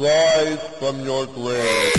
Rise from your grave.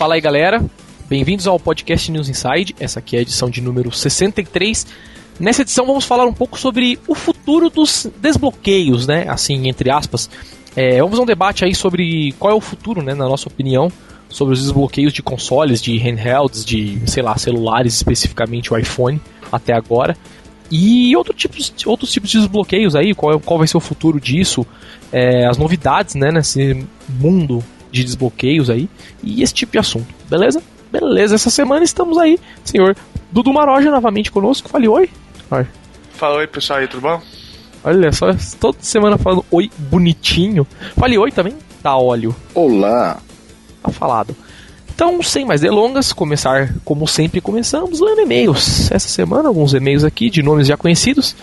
Fala aí galera, bem-vindos ao podcast News Inside. Essa aqui é a edição de número 63. Nessa edição vamos falar um pouco sobre o futuro dos desbloqueios, né? Assim, entre aspas. É, vamos fazer um debate aí sobre qual é o futuro, né, na nossa opinião, sobre os desbloqueios de consoles, de handhelds, de, sei lá, celulares, especificamente o iPhone, até agora. E outro tipos, outros tipos de desbloqueios aí, qual, qual vai ser o futuro disso, é, as novidades, né, nesse mundo de desbloqueios aí e esse tipo de assunto, beleza? Beleza, essa semana estamos aí, senhor Dudu Maroja novamente conosco. Fale oi. Oi. Fala oi pessoal aí, tudo bom? Olha só, toda semana falando oi bonitinho. Fale oi também, dá óleo. Olá. Tá falado. Então, sem mais delongas, começar como sempre começamos, lendo e-mails. Essa semana, alguns e-mails aqui de nomes já conhecidos.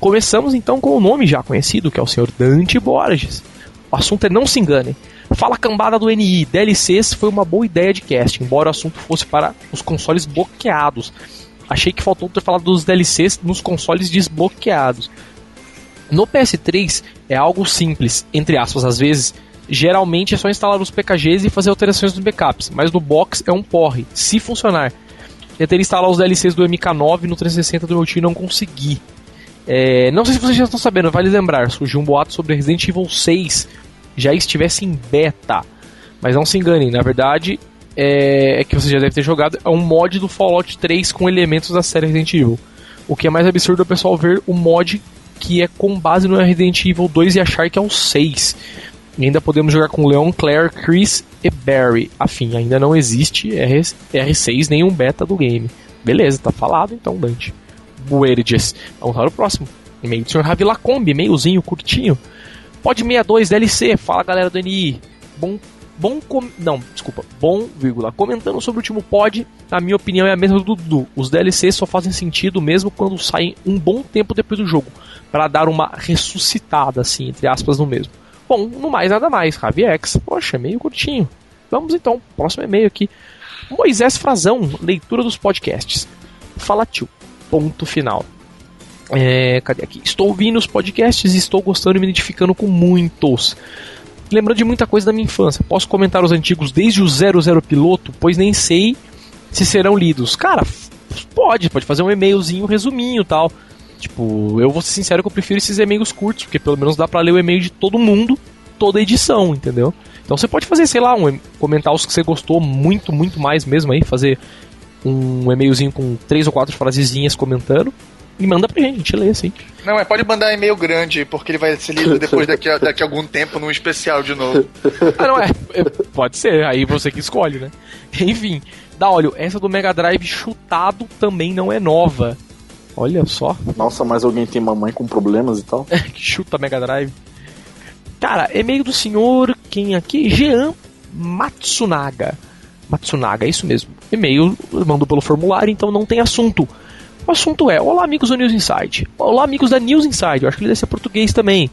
Começamos então com o nome já conhecido, que é o senhor Dante Borges. O assunto é não se engane. Fala cambada do NI, DLCs foi uma boa ideia de cast, embora o assunto fosse para os consoles bloqueados. Achei que faltou ter falado dos DLCs nos consoles desbloqueados. No PS3 é algo simples, entre aspas, às vezes. Geralmente é só instalar os PKGs e fazer alterações nos backups, mas no box é um porre, se funcionar. Tentei instalar os DLCs do MK9 no 360 do meu tio e não consegui. É, não sei se vocês já estão sabendo, vale lembrar, surgiu um boato sobre Resident Evil 6 já estivesse em beta. Mas não se enganem, na verdade é, é que você já deve ter jogado, é um mod do Fallout 3 com elementos da série Resident Evil. O que é mais absurdo é o pessoal ver o mod que é com base no Resident Evil 2 e achar que é o 6. E ainda podemos jogar com Leon, Claire, Chris e Barry. Afim, ainda não existe R R6 nenhum beta do game. Beleza, tá falado então, Dante. Buerges. Vamos para o próximo. E-mail do Sr. Ravi Lacombe, e-mailzinho curtinho. Pod 62 DLC, fala galera do NI. Bom, bom com... não, desculpa, bom, vírgula. Comentando sobre o último pod, a minha opinião é a mesma do Dudu. Os DLCs só fazem sentido mesmo quando saem um bom tempo depois do jogo, para dar uma ressuscitada assim, entre aspas, no mesmo. Bom, no mais nada mais, Raviex. Poxa, meio curtinho. Vamos então, próximo e-mail aqui. Moisés Frazão, leitura dos podcasts. Fala tio. Ponto final. É, cadê aqui? Estou ouvindo os podcasts e estou gostando e me identificando com muitos. Lembrando de muita coisa da minha infância. Posso comentar os antigos desde o 00 piloto, pois nem sei se serão lidos. Cara, pode, pode fazer um e-mailzinho, um resuminho tal. Tipo, eu vou ser sincero que eu prefiro esses e-mails curtos, porque pelo menos dá pra ler o e-mail de todo mundo, toda edição, entendeu? Então você pode fazer, sei lá, um, comentar os que você gostou muito, muito mais mesmo aí, fazer um e-mailzinho com três ou quatro frasezinhas comentando e manda pra gente, a gente lê assim. Não, mas pode mandar e-mail grande, porque ele vai ser lido depois daqui a, daqui a algum tempo num especial de novo. ah, não é, é? Pode ser, aí você que escolhe, né? Enfim, dá olho, essa do Mega Drive chutado também não é nova. Olha só. Nossa, mas alguém tem mamãe com problemas e tal? que chuta Mega Drive. Cara, e-mail do senhor, quem aqui? Jean Matsunaga. Matsunaga, é isso mesmo. E-mail mandou pelo formulário, então não tem assunto. O assunto é: Olá, amigos do News Inside. Olá, amigos da News Inside. Eu acho que ele deve ser português também.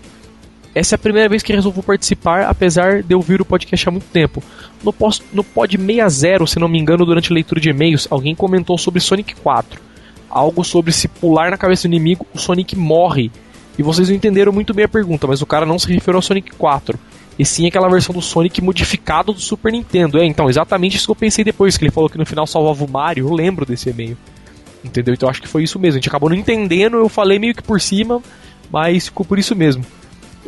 Essa é a primeira vez que resolvo participar, apesar de eu ouvir o podcast há muito tempo. No, post, no pod 60, se não me engano, durante a leitura de e-mails, alguém comentou sobre Sonic 4. Algo sobre se pular na cabeça do inimigo, o Sonic morre. E vocês não entenderam muito bem a pergunta, mas o cara não se referiu ao Sonic 4. E sim aquela versão do Sonic modificado do Super Nintendo. É, então, exatamente isso que eu pensei depois, que ele falou que no final salvava o Mario. Eu lembro desse e-mail. Entendeu? Então acho que foi isso mesmo. A gente acabou não entendendo, eu falei meio que por cima, mas ficou por isso mesmo.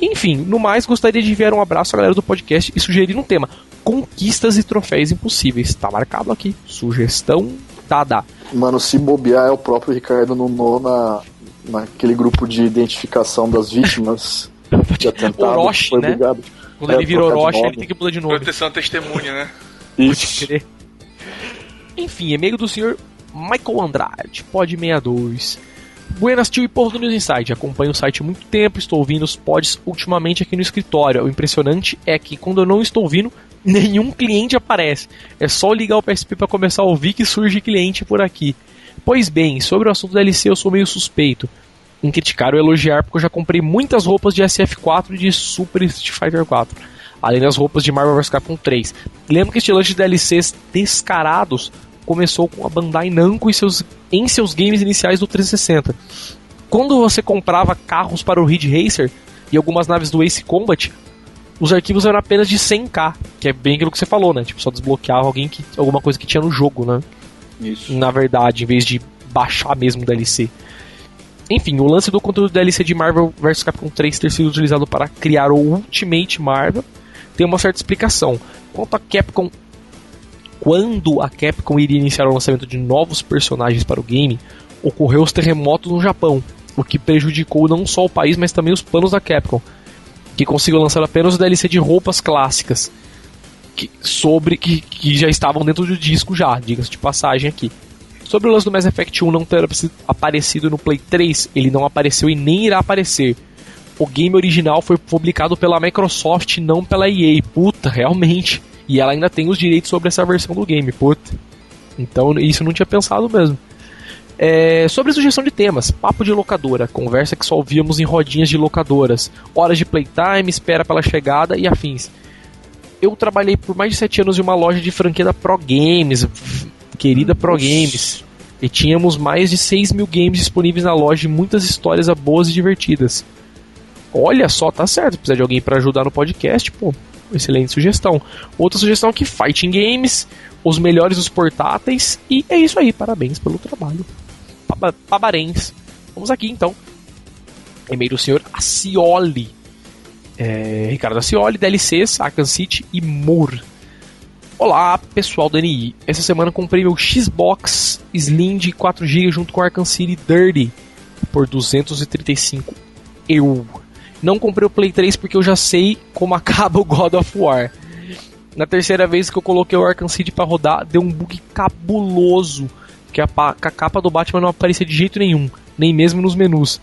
Enfim, no mais, gostaria de enviar um abraço à galera do podcast e sugerir um tema: conquistas e troféus impossíveis. Tá marcado aqui. Sugestão dada. Mano, se bobear é o próprio Ricardo Nuno na, naquele grupo de identificação das vítimas de atentado. Orochi, foi né? Quando é, ele vira Orochi, ele tem que mudar de novo. Proteção testemunha, né? Isso. Enfim, e-mail do senhor Michael Andrade, Pod 62. Buenas tio e povo do News Insight. Acompanho o site há muito tempo, estou ouvindo os pods ultimamente aqui no escritório. O impressionante é que quando eu não estou ouvindo, nenhum cliente aparece. É só ligar o PSP para começar a ouvir que surge cliente por aqui. Pois bem, sobre o assunto da LC eu sou meio suspeito em criticar ou elogiar, porque eu já comprei muitas roupas de SF4 e de Super Street Fighter 4, além das roupas de Marvel vs Capcom 3. Lembro que este lance de DLCs descarados começou com a Bandai Namco em seus, em seus games iniciais do 360. Quando você comprava carros para o Ridge Racer e algumas naves do Ace Combat, os arquivos eram apenas de 100k, que é bem aquilo que você falou, né? Tipo, só desbloqueava alguém que, alguma coisa que tinha no jogo, né? Isso. Na verdade, em vez de baixar mesmo o DLC. Enfim, o lance do conteúdo do DLC de Marvel vs Capcom 3 ter sido utilizado para criar o Ultimate Marvel tem uma certa explicação. Quanto a Capcom quando a Capcom iria iniciar o lançamento de novos personagens para o game, ocorreu os terremotos no Japão, o que prejudicou não só o país, mas também os planos da Capcom, que conseguiu lançar apenas o DLC de roupas clássicas, que, sobre que, que já estavam dentro do disco já, diga-se de passagem aqui. Sobre o lance do Mass Effect 1 não ter aparecido no Play 3, ele não apareceu e nem irá aparecer. O game original foi publicado pela Microsoft, não pela EA. Puta, realmente. E ela ainda tem os direitos sobre essa versão do game, puta. Então isso eu não tinha pensado mesmo. É, sobre sugestão de temas, papo de locadora, conversa que só ouvíamos em rodinhas de locadoras, horas de playtime, espera pela chegada e afins. Eu trabalhei por mais de 7 anos em uma loja de franquia da Pro Games, querida Pro Games, e tínhamos mais de 6 mil games disponíveis na loja e muitas histórias boas e divertidas. Olha só, tá certo, precisa de alguém para ajudar no podcast, pô, excelente sugestão. Outra sugestão aqui, Fighting Games, os melhores dos portáteis, e é isso aí, parabéns pelo trabalho. Pabarens. Vamos aqui então. E-mail do senhor Acioli. É, Ricardo Acioli, DLCs, Arkham City e Moore. Olá, pessoal do NI. Essa semana comprei meu Xbox Slim de 4GB junto com Arkham City Dirty por 235 eu. Não comprei o Play 3 porque eu já sei como acaba o God of War. Na terceira vez que eu coloquei o Arkham City para rodar, deu um bug cabuloso. Que a, a capa do Batman não aparecia de jeito nenhum, nem mesmo nos menus.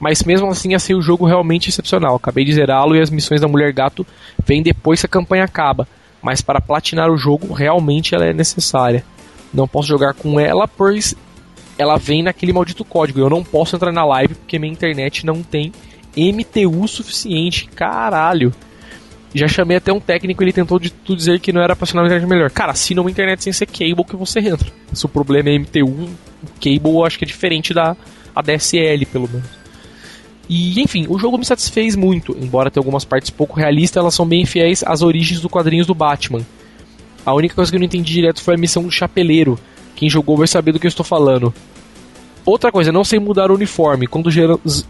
Mas mesmo assim, achei o jogo realmente excepcional. Acabei de zerá-lo e as missões da Mulher Gato vêm depois que a campanha acaba. Mas para platinar o jogo, realmente ela é necessária. Não posso jogar com ela, pois ela vem naquele maldito código. Eu não posso entrar na live porque minha internet não tem MTU suficiente. Caralho. Já chamei até um técnico, ele tentou de tudo dizer que não era pra assinar uma internet melhor. Cara, assina uma internet sem ser cable que você entra. Se o problema é MTU, cable eu acho que é diferente da ADSL, pelo menos. E, enfim, o jogo me satisfez muito, embora tenha algumas partes pouco realistas, elas são bem fiéis às origens do quadrinhos do Batman. A única coisa que eu não entendi direto foi a missão do chapeleiro. Quem jogou vai saber do que eu estou falando. Outra coisa, não sei mudar o uniforme. Quando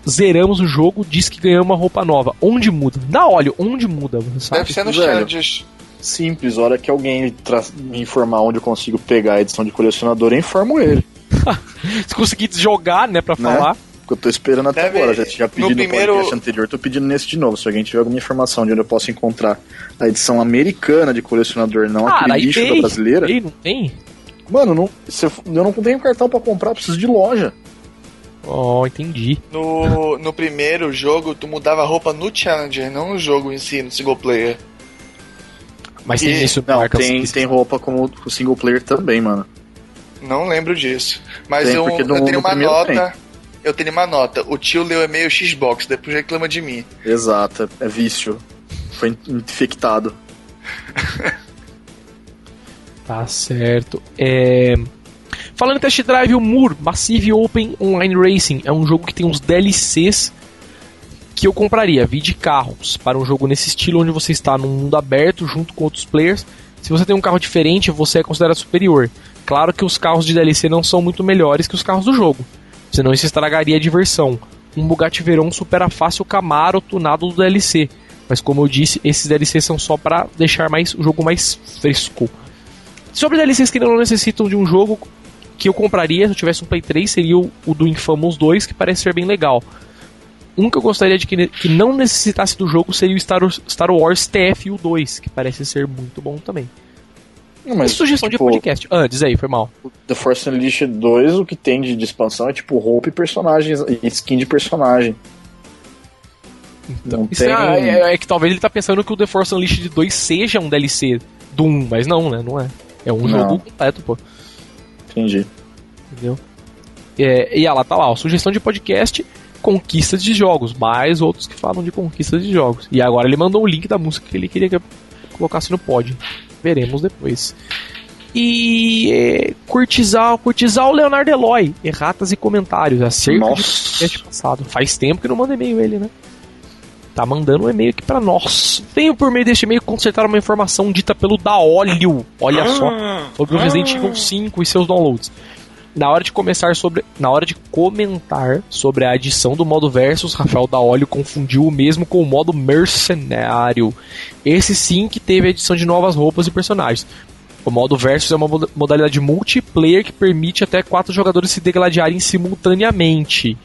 zeramos o jogo, diz que ganhamos uma roupa nova. Onde muda? Dá óleo, onde muda? Sabe? Deve ser no Changes. Simples, a hora que alguém me informar onde eu consigo pegar a edição de colecionador, eu informo ele. Se conseguir jogar, né, pra né? falar. Porque eu tô esperando até Deve, agora. Já, já pedi no, no primeiro... podcast anterior, tô pedindo nesse de novo. Se alguém tiver alguma informação de onde eu posso encontrar a edição americana de colecionador, não Cara, aquele lixo tem, da brasileira. Tem, não tem? Mano, não, eu não tenho cartão para comprar, preciso de loja. Oh, entendi. No, no primeiro jogo, tu mudava a roupa no Challenger, não no jogo em si, no single player. Mas tem isso Não, tem, tem roupa como o single player também, mano. Não lembro disso. Mas tem, eu, no, eu tenho uma nota. Tem. Eu tenho uma nota. O tio leu e-mail Xbox, depois reclama de mim. Exato, é vício. Foi infectado. Tá certo. É... Falando em test drive, o Moore Massive Open Online Racing é um jogo que tem uns DLCs que eu compraria, vi de carros, para um jogo nesse estilo onde você está num mundo aberto junto com outros players. Se você tem um carro diferente, você é considerado superior. Claro que os carros de DLC não são muito melhores que os carros do jogo, senão isso estragaria a diversão. Um Bugatti Veyron supera fácil o Camaro tunado do DLC, mas como eu disse, esses DLCs são só para deixar mais o jogo mais fresco. Sobre DLCs que não necessitam de um jogo que eu compraria se eu tivesse um Play 3 seria o, o do Infamous 2, que parece ser bem legal. Um que eu gostaria de que, que não necessitasse do jogo seria o Star, Star Wars TFU 2, que parece ser muito bom também. Não, mas, sugestão tipo, de podcast. Ah, diz aí, foi mal. The Force Unleashed 2, o que tem de, de expansão é tipo roupa e personagens, e skin de personagem. Então, tem... é, é, é, que talvez ele tá pensando que o The Force Unleashed 2 seja um DLC do 1, mas não, né? Não é. É um não. jogo completo, pô. Entendi. Entendeu? É, e ela tá lá, ó, sugestão de podcast, conquistas de jogos, mais outros que falam de conquistas de jogos. E agora ele mandou o link da música que ele queria que eu colocasse no pod. Veremos depois. E é, curtizar, curtizar o Leonardo Eloy, erratas e comentários acerca Nossa. do podcast passado. Faz tempo que não manda e-mail ele, né? Tá mandando um e-mail aqui para nós. Venho por meio deste e-mail consertar uma informação dita pelo Daolio, olha só, ah. sobre o Resident Evil 5 e seus downloads. Na hora de começar sobre, na hora de comentar sobre a adição do modo versus, Rafael Daolio confundiu o mesmo com o modo mercenário. Esse sim que teve a adição de novas roupas e personagens. O modo versus é uma modalidade multiplayer que permite até quatro jogadores se degladiarem simultaneamente.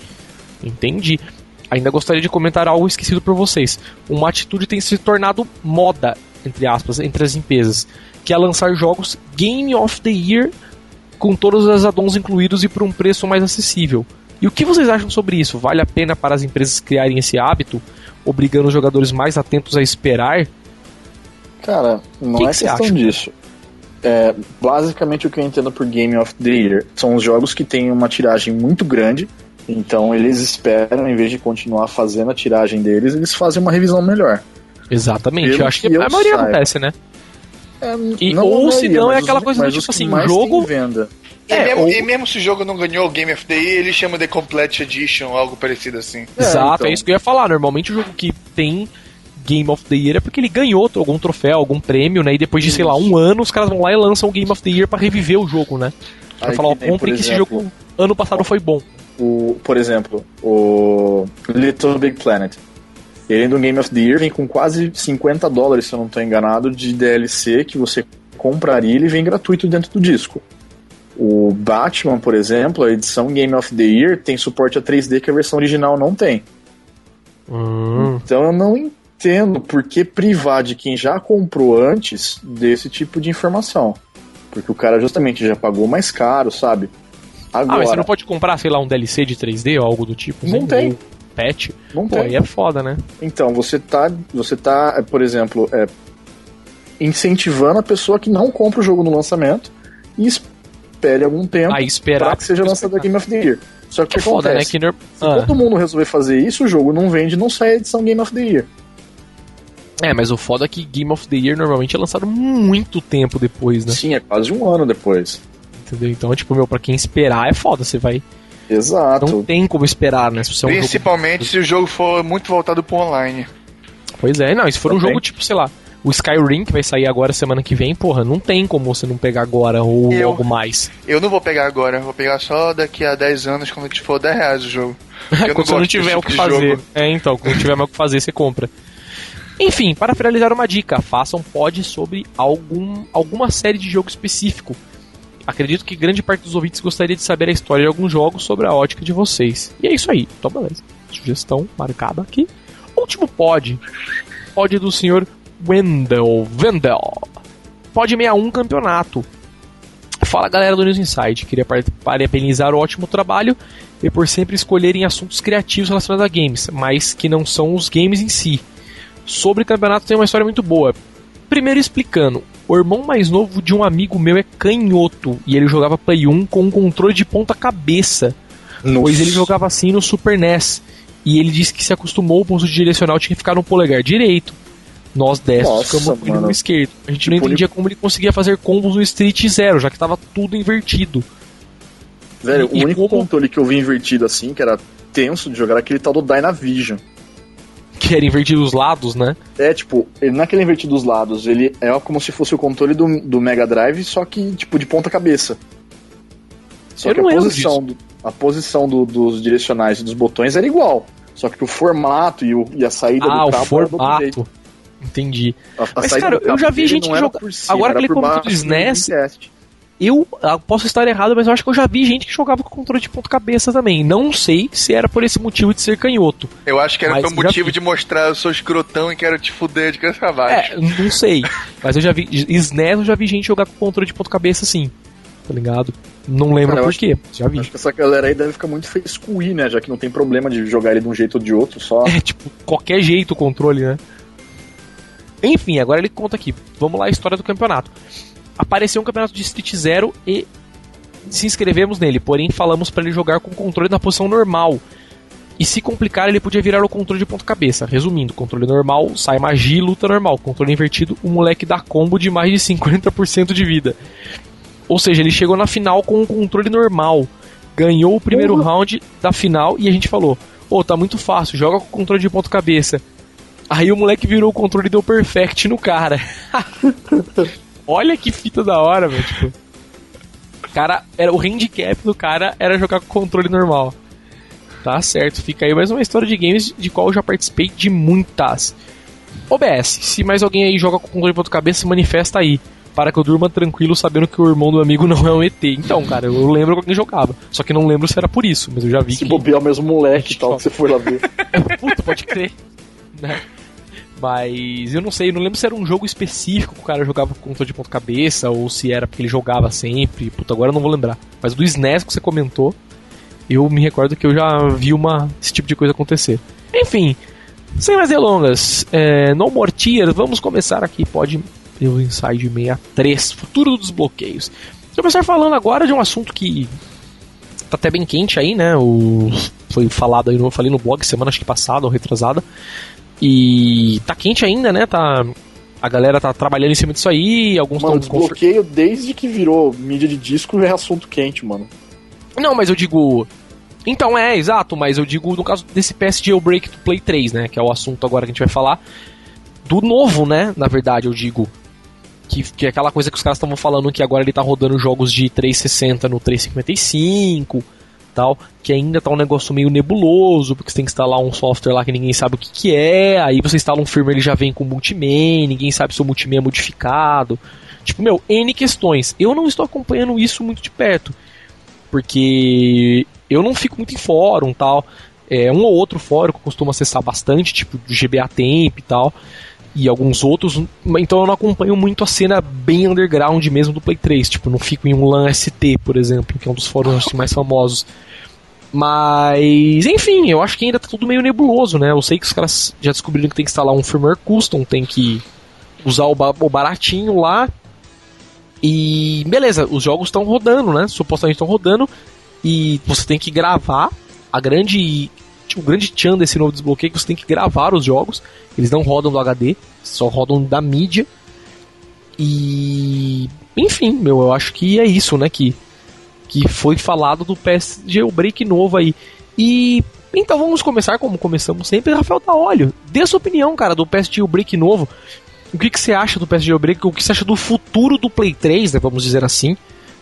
Entendi. Ainda gostaria de comentar algo esquecido por vocês. Uma atitude tem se tornado moda, entre aspas, entre as empresas, que é lançar jogos Game of the Year com todos os addons incluídos e por um preço mais acessível. E o que vocês acham sobre isso? Vale a pena para as empresas criarem esse hábito, obrigando os jogadores mais atentos a esperar? Cara, não que é que questão disso. É, basicamente o que eu entendo por Game of the Year são os jogos que têm uma tiragem muito grande então eles esperam, em vez de continuar fazendo a tiragem deles, eles fazem uma revisão melhor. Exatamente, Pelo eu acho que, que a maioria saiba. acontece, né? É, e, ou se não, é aquela coisa do tipo assim, jogo. Venda. E, é, mesmo, ou... e mesmo se o jogo não ganhou o Game of the Year, ele chama de Complete Edition, algo parecido assim. É, Exato, então. é isso que eu ia falar. Normalmente o jogo que tem Game of the Year é porque ele ganhou algum troféu, algum prêmio, né? E depois de, isso. sei lá, um ano, os caras vão lá e lançam o Game of the Year pra reviver o jogo, né? Pra Aí falar, ó, comprem que esse jogo ano passado foi bom o, por exemplo, o Little Big Planet. Ele no Game of the Year vem com quase 50 dólares, se eu não estou enganado, de DLC que você compraria e ele vem gratuito dentro do disco. O Batman, por exemplo, a edição Game of the Year tem suporte a 3D que a versão original não tem. Hum. Então eu não entendo por que privar de quem já comprou antes desse tipo de informação. Porque o cara justamente já pagou mais caro, sabe? Agora, ah, mas você não pode comprar, sei lá, um DLC de 3D ou algo do tipo? Não tem. Um patch? Não Pô, tem. aí é foda, né? Então, você tá, você tá por exemplo, é, incentivando a pessoa que não compra o jogo no lançamento e espere algum tempo para que seja lançado a Game of the Year. Só que, que, que foda, né? acontece? Né? Que Se ah. todo mundo resolver fazer isso, o jogo não vende, não sai a edição Game of the Year. É, mas o foda é que Game of the Year normalmente é lançado muito tempo depois, né? Sim, é quase um ano depois entendeu? Então, tipo, meu, pra quem esperar é foda, você vai. Exato. Não tem como esperar, né? Se é um Principalmente jogo... se o jogo for muito voltado pro online. Pois é, não, se for Também. um jogo tipo, sei lá, o Skyrim, que vai sair agora semana que vem, porra, não tem como você não pegar agora ou eu, logo mais. Eu não vou pegar agora, vou pegar só daqui a 10 anos, quando for 10 reais o jogo. quando você não tiver o que fazer. Jogo. É, então, quando tiver mais o que fazer, você compra. Enfim, para finalizar uma dica, façam um pod sobre algum, alguma série de jogo específico Acredito que grande parte dos ouvintes gostaria de saber a história de alguns jogos sobre a ótica de vocês. E é isso aí. Então, beleza. Sugestão marcada aqui. Último pod. Pod do senhor Wendell. Wendell. Pod 61 campeonato. Fala galera do News Insight. Queria parabenizar o ótimo trabalho e por sempre escolherem assuntos criativos relacionados a games, mas que não são os games em si. Sobre campeonato tem uma história muito boa. Primeiro explicando, o irmão mais novo de um amigo meu é canhoto e ele jogava Play 1 com um controle de ponta cabeça. Nossa. Pois ele jogava assim no Super NES. E ele disse que se acostumou o pulso direcional tinha que ficar no polegar direito. Nós destros ficamos no mano. esquerdo. A gente não entendia como ele conseguia fazer combos no Street Zero, já que tava tudo invertido. Velho, e, o único como... controle que eu vi invertido assim, que era tenso de jogar, era aquele tal do Dynavision que era invertido os lados, né? É, tipo, ele não é aquele invertido os lados, ele é como se fosse o controle do, do Mega Drive, só que, tipo, de ponta cabeça. Só Eu que a posição, do, a posição do, dos direcionais e dos botões era igual. Só que o formato e, o, e a saída ah, do cabo o formato. Entendi. A, a Mas, cara, eu já vi gente jogar. Agora que ele comentou do SNES, eu ah, posso estar errado, mas eu acho que eu já vi gente que jogava com controle de ponta cabeça também. Não sei se era por esse motivo de ser canhoto. Eu acho que era pelo motivo de mostrar eu sou escrotão e quero te fuder de cabeça baixo. É, não sei. mas eu já vi. SNES eu já vi gente jogar com controle de ponta cabeça assim. Tá ligado? Não lembro por quê. Já vi. Acho que essa galera aí deve ficar muito feliz com o Wii, né? Já que não tem problema de jogar ele de um jeito ou de outro, só. É, tipo, qualquer jeito o controle, né? Enfim, agora ele conta aqui. Vamos lá a história do campeonato apareceu um campeonato de Street Zero e se inscrevemos nele, porém falamos para ele jogar com o controle na posição normal. E se complicar, ele podia virar o controle de ponta cabeça. Resumindo, controle normal, sai magia e luta normal. Controle invertido, o moleque dá combo de mais de 50% de vida. Ou seja, ele chegou na final com o controle normal. Ganhou o primeiro uhum. round da final e a gente falou: Ô, oh, tá muito fácil, joga com o controle de ponta cabeça. Aí o moleque virou o controle e deu perfect no cara. Olha que fita da hora, velho. Tipo, cara, era, o handicap do cara era jogar com controle normal. Tá certo, fica aí mais uma história de games de qual eu já participei de muitas. OBS, se mais alguém aí joga com controle de ponta cabeça, manifesta aí. Para que eu durma tranquilo sabendo que o irmão do amigo não é um ET. Então, cara, eu lembro que alguém jogava. Só que não lembro se era por isso, mas eu já vi se que. Se bobear o mesmo moleque e tal, que você foi lá ver. Puta, pode crer. Né? Mas eu não sei, eu não lembro se era um jogo específico que o cara jogava com controle de ponta cabeça ou se era porque ele jogava sempre. Puta, agora eu não vou lembrar. Mas do SNES que você comentou, eu me recordo que eu já vi uma, esse tipo de coisa acontecer. Enfim, sem mais delongas, é, No More Tears, vamos começar aqui. Pode pelo Inside 63, futuro dos desbloqueios. Vou começar falando agora de um assunto que tá até bem quente aí, né? O, foi falado aí, eu falei no blog semana acho que passada ou retrasada, e tá quente ainda, né? Tá, a galera tá trabalhando em cima disso aí, alguns estão... desbloqueio desde que virou mídia de disco é assunto quente, mano. Não, mas eu digo... Então, é, exato, mas eu digo no caso desse PS Jailbreak do Play 3, né? Que é o assunto agora que a gente vai falar. Do novo, né? Na verdade, eu digo. Que, que é aquela coisa que os caras estavam falando que agora ele tá rodando jogos de 360 no 355 tal, que ainda tá um negócio meio nebuloso, porque você tem que instalar um software lá que ninguém sabe o que, que é, aí você instala um firmware, ele já vem com multiman, ninguém sabe se o multiman é modificado. Tipo, meu, N questões. Eu não estou acompanhando isso muito de perto, porque eu não fico muito em fórum tal. É um ou outro fórum que eu costumo acessar bastante, tipo do GBA Temp e tal e alguns outros, então eu não acompanho muito a cena bem underground mesmo do Play 3, tipo, não fico em um LAN ST, por exemplo, que é um dos fóruns mais famosos. Mas, enfim, eu acho que ainda tá tudo meio nebuloso, né? Eu sei que os caras já descobriram que tem que instalar um firmware custom, tem que usar o, ba o baratinho lá. E beleza, os jogos estão rodando, né? Supostamente estão rodando. E você tem que gravar. A grande o grande tchan desse novo desbloqueio é que você tem que gravar os jogos. Eles não rodam do HD, só rodam da mídia. E. Enfim, meu, eu acho que é isso, né? Que, que foi falado do PS Jailbreak novo aí. E. Então vamos começar como começamos sempre. Rafael Taolio, dê sua opinião, cara, do PS Jailbreak novo. O que, que você acha do PS Jailbreak? O que você acha do futuro do Play 3, né? Vamos dizer assim.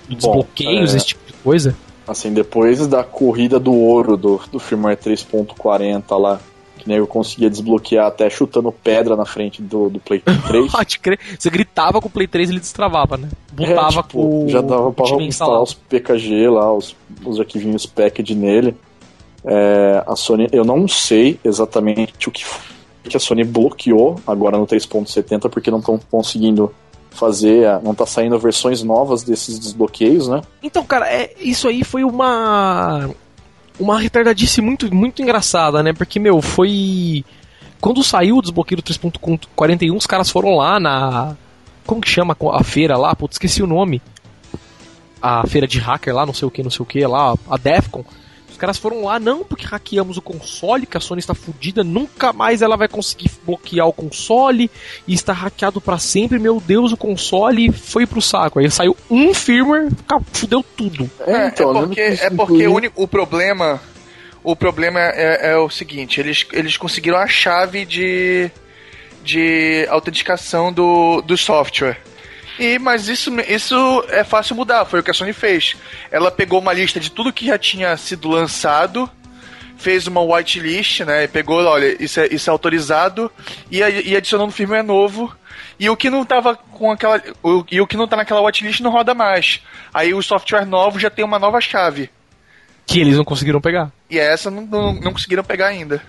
Desbloqueios, é... esse tipo de coisa. Assim, depois da corrida do ouro do, do firmware 3.40 lá, que eu conseguia desbloquear até chutando pedra na frente do, do Play 3. Pode crer. Você gritava com o Play 3 e ele destravava, né? Botava é, tipo, com Já dava pra instalar os PKG lá, os, os arquivinhos packed nele. É, a Sony, eu não sei exatamente o que, que a Sony bloqueou agora no 3.70 porque não estão conseguindo fazer, não tá saindo versões novas desses desbloqueios, né? Então, cara, é, isso aí foi uma uma retardadice muito muito engraçada, né? Porque meu, foi quando saiu o desbloqueio do 3.41, os caras foram lá na como que chama a feira lá? Putz, esqueci o nome. A feira de hacker lá, não sei o que, não sei o que lá, a Defcon caras foram lá, não, porque hackeamos o console, que a Sony está fodida, nunca mais ela vai conseguir bloquear o console e está hackeado para sempre. Meu Deus, o console foi pro saco. Aí saiu um firmware, fudeu tudo. É, é, então, é porque, é porque o, único, o problema. O problema é, é o seguinte, eles, eles conseguiram a chave de, de autenticação do, do software. E, mas isso, isso é fácil mudar, foi o que a Sony fez. Ela pegou uma lista de tudo que já tinha sido lançado, fez uma whitelist, né? Pegou, olha, isso é, isso é autorizado e, e adicionou no firmware novo. E o que não tava com aquela. O, e o que não tá naquela whitelist não roda mais. Aí o software novo já tem uma nova chave. Que eles não conseguiram pegar. E essa não, não, não conseguiram pegar ainda.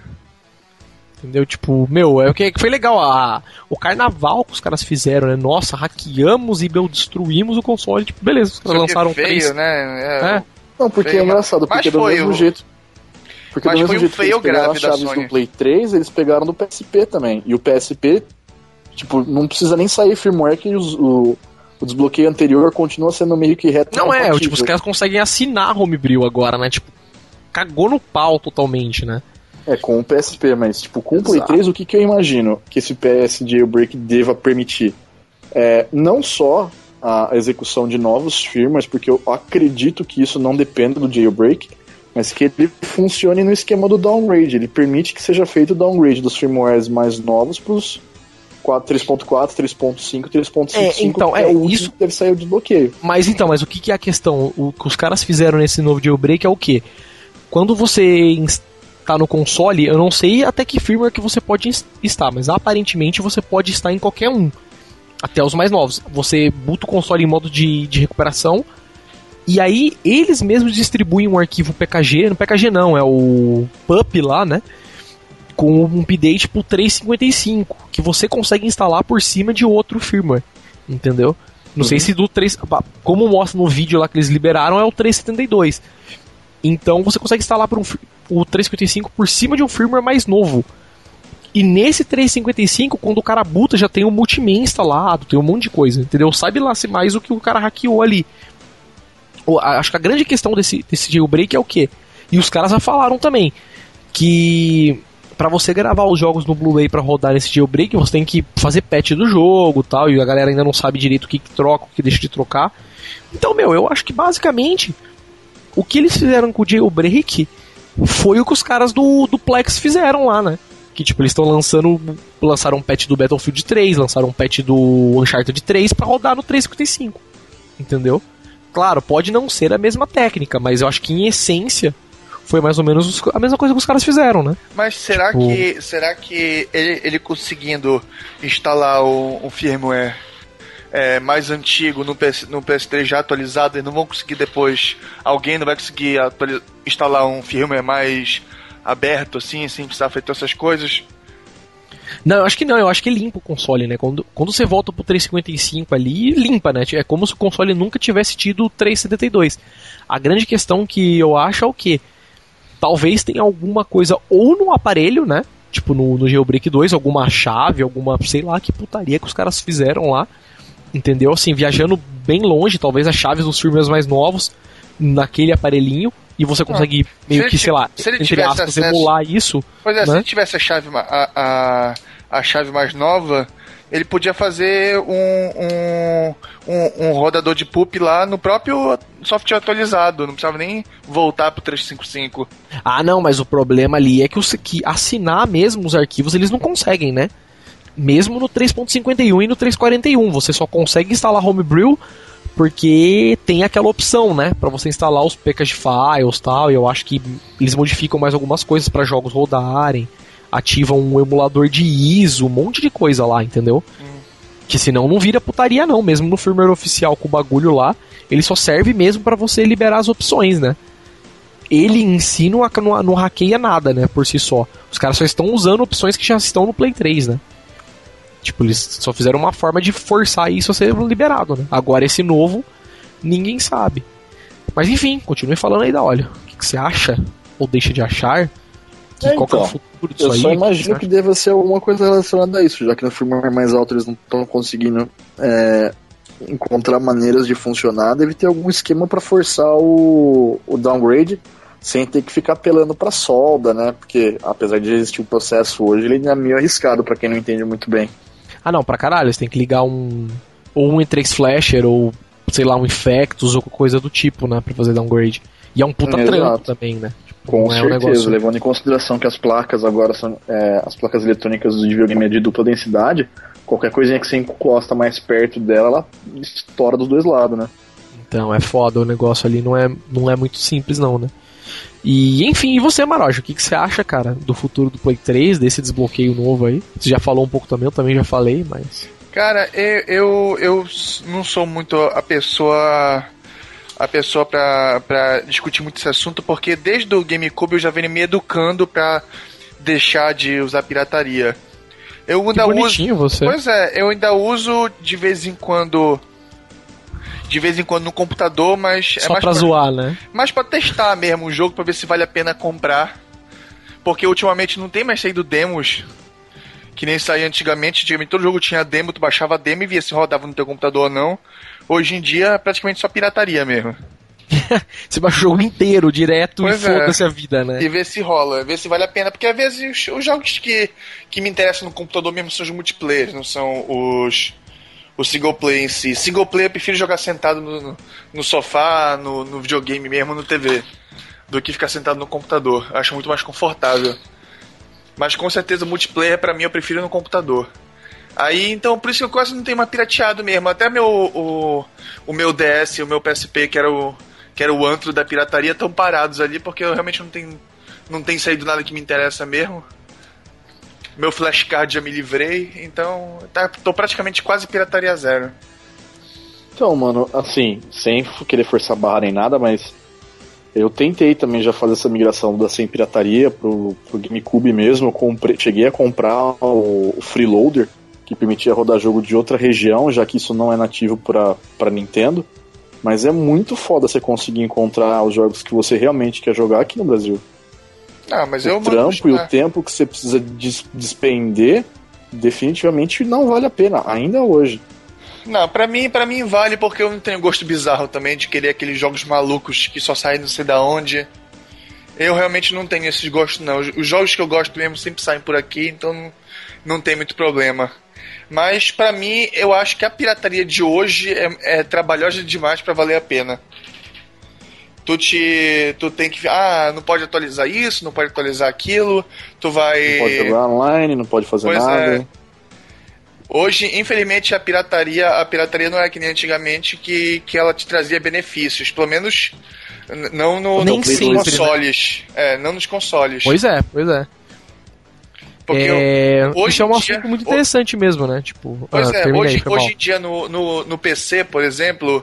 Entendeu? Tipo, meu, é o que foi legal. A, o carnaval que os caras fizeram, né? Nossa, hackeamos e meu, destruímos o console. Tipo, beleza, os caras lançaram feio, três. né? É, É. Não, porque Feio, é engraçado, mas porque do mesmo o- jeito. Porque mas do foi mesmo um jeito que eles pegaram as chaves Sony. do Play 3, eles pegaram do PSP também. E o PSP, tipo, não precisa nem sair firmware que os- o, o desbloqueio anterior continua sendo meio que reto. Não é, tipo, os caras conseguem assinar Homebrew agora, né? Tipo, cagou no pau totalmente, né? É, com o PSP, mas tipo, com o Play Exato. 3, o que, que eu imagino que esse PS Jailbreak deva permitir? É, não só a execução de novos firmwares, porque eu acredito que isso não dependa do Jailbreak, mas que ele funcione no esquema do downgrade. Ele permite que seja feito o downgrade dos firmwares mais novos para os 3.4, 3.5, 3.5. É, então, é, o isso- que deve sair o desbloqueio. Mas então, mas o que, que é a questão? O que os caras fizeram nesse novo jailbreak é o quê? Quando você está no console, eu não sei até que firmware que você pode estar, mas aparentemente você pode estar em qualquer um. Até os mais novos. Você boota o console em modo de, de recuperação. E aí eles mesmos distribuem um arquivo PKG. No PKG não, é o PUP lá, né? Com um update pro 355. Que você consegue instalar por cima de outro firmware. Entendeu? Não sei se do 3. Como mostra no vídeo lá que eles liberaram, é o 372. Então você consegue instalar por um, o 355 por cima de um firmware mais novo. E nesse 355, quando o cara buta, já tem o multimedia instalado, tem um monte de coisa, entendeu? Sabe lá se mais o que o cara hackeou ali. Acho que a grande questão desse, desse jailbreak é o quê? E os caras já falaram também que para você gravar os jogos no Blu-ray para rodar nesse jailbreak, você tem que fazer patch do jogo, tal, e a galera ainda não sabe direito o que, que troca, o que deixa de trocar. Então, meu, eu acho que basicamente o que eles fizeram com o jailbreak foi o que os caras do, do Plex fizeram lá, né? Que tipo, eles estão lançando. Lançaram um patch do Battlefield 3, lançaram um patch do Uncharted 3 pra rodar no 355. Entendeu? Claro, pode não ser a mesma técnica, mas eu acho que em essência foi mais ou menos os- a mesma coisa que os caras fizeram, né? Mas será Tipo- que será que ele, ele conseguindo instalar um, um firmware é, mais antigo no, PS, no PS3 já atualizado, eles não vão conseguir depois. Alguém não vai conseguir instalar um firmware mais aberto assim, sem precisar todas essas coisas? Não, eu acho que não, eu acho que limpa o console, né? Quando, quando você volta pro 355 ali, limpa, né? É como se o console nunca tivesse tido o 372. A grande questão que eu acho é o quê? Talvez tenha alguma coisa ou no aparelho, né? Tipo no, no Jailbreak 2, alguma chave, alguma, sei lá, que putaria que os caras fizeram lá. Entendeu? Assim, viajando bem longe, talvez as chaves dos firmwares mais novos naquele aparelhinho. E você consegue meio ele que, sei lá, se ele entre aspas, acesso- emular isso. Pois é, se né? ele tivesse a chave, a, a, a chave mais nova, ele podia fazer um, um, um, um rodador de PUP lá no próprio software atualizado. Não precisava nem voltar pro 355. Ah, não, mas o problema ali é que, os, que assinar mesmo os arquivos eles não conseguem, né? Mesmo no 3.51 e no 341, você só consegue instalar Homebrew porque tem aquela opção, né, Pra você instalar os package files, tal, e eu acho que eles modificam mais algumas coisas pra jogos rodarem, ativam um emulador de ISO, um monte de coisa lá, entendeu? Que senão não vira putaria não, mesmo no firmware oficial com o bagulho lá, ele só serve mesmo pra você liberar as opções, né? ele em si não, não, não hackeia nada, né, por si só. Os caras só estão usando opções que já estão no Play 3, né? Tipo, eles só fizeram uma forma de forçar isso a ser liberado, né? Agora esse novo, ninguém sabe. Mas enfim, continue falando aí da óleo. O que, que você acha? Ou deixa de achar? Que, É, qual que é o então, futuro disso Eu aí? só O que imagino você que deva ser alguma coisa relacionada a isso, já que no firmware mais alto eles não estão conseguindo é, encontrar maneiras de funcionar, deve ter algum esquema para forçar o, o downgrade sem ter que ficar apelando para solda, né? Porque apesar de existir o processo hoje, ele é meio arriscado para quem não entende muito bem. Ah, não, pra caralho, você tem que ligar um. Ou um E3 Flasher, ou sei lá, um Infectus, ou coisa do tipo, né, pra fazer downgrade. E é um puta trampo também, né? Tipo, Com não é um certeza, negócio. levando em consideração que as placas agora são é, as placas eletrônicas de videogame é de dupla densidade, qualquer coisinha que você encosta mais perto dela, ela estoura dos dois lados, né? Então, é foda, o negócio ali não é, não é muito simples, não, né? E enfim, e você, Maroja, o que, que você acha, cara, do futuro do Play 3, desse desbloqueio novo aí? Você já falou um pouco também, eu também já falei, mas. Cara, eu, eu, eu não sou muito a pessoa a pessoa pra, pra discutir muito esse assunto, porque desde o GameCube eu já venho me educando pra deixar de usar pirataria. Eu ainda uso. Você. Pois é, eu ainda uso de vez em quando. De vez em quando no computador, mas. É Só é mais pra, pra zoar, né? Mais pra testar mesmo o jogo, pra ver se vale a pena comprar. Porque ultimamente não tem mais saído demos. Que nem saía antigamente. Antigamente todo jogo tinha demo, tu baixava a demo e via se rodava no teu computador ou não. Hoje em dia é praticamente só pirataria mesmo. você baixa o jogo inteiro direto pois e é. foda-se a vida, né? E ver se rola, ver se vale a pena. Porque às vezes os, os, jogos que, que me interessam no computador mesmo são os multiplayer, não são os, os single player em si. Single player eu prefiro jogar sentado no, no sofá, no, no videogame mesmo, no TV, do que ficar sentado no computador. Acho muito mais confortável. Mas com certeza multiplayer para mim eu prefiro no computador. Aí, então, por isso que eu quase não tenho mais pirateado mesmo. Até meu, o, o meu DS, o meu PSP, que era o, que era o antro da pirataria, estão parados ali, porque eu realmente não tenho, não tem saído nada que me interessa mesmo. Meu flashcard já me livrei, então tá, tô praticamente quase pirataria zero. Então, mano, assim, sem querer forçar barra nem nada, mas eu tentei também já fazer essa migração da sem pirataria pro, pro GameCube mesmo. Eu comprei, cheguei a comprar o, o Freeloader, que permitia rodar jogo de outra região, já que isso não é nativo para Nintendo. Mas é muito foda você conseguir encontrar os jogos que você realmente quer jogar aqui no Brasil. Ah, mas o eu trampo e o tempo que você precisa despender definitivamente não vale a pena, ainda hoje. Não, para mim, para mim vale porque eu não tenho gosto bizarro também de querer aqueles jogos malucos que só saem não sei da onde. Eu realmente não tenho esses gostos não. Os jogos que eu gosto mesmo sempre saem por aqui, então não, não tem muito problema. Mas para mim, eu acho que a pirataria de hoje é, é trabalhosa demais para valer a pena. Tu te. Tu tem que. Ah, não pode atualizar isso, não pode atualizar aquilo. Tu vai. Não pode jogar online, não pode fazer pois nada. É. Hoje, infelizmente, a pirataria, a pirataria não é que nem antigamente que, que ela te trazia benefícios. Pelo menos não no, Nem nos sempre, consoles. Né? É, não nos consoles. Pois é, pois é. Porque é, hoje isso é um assunto dia, muito interessante mesmo, né? Tipo, pois ah, é, hoje, hoje em dia no, no, no PC, por exemplo,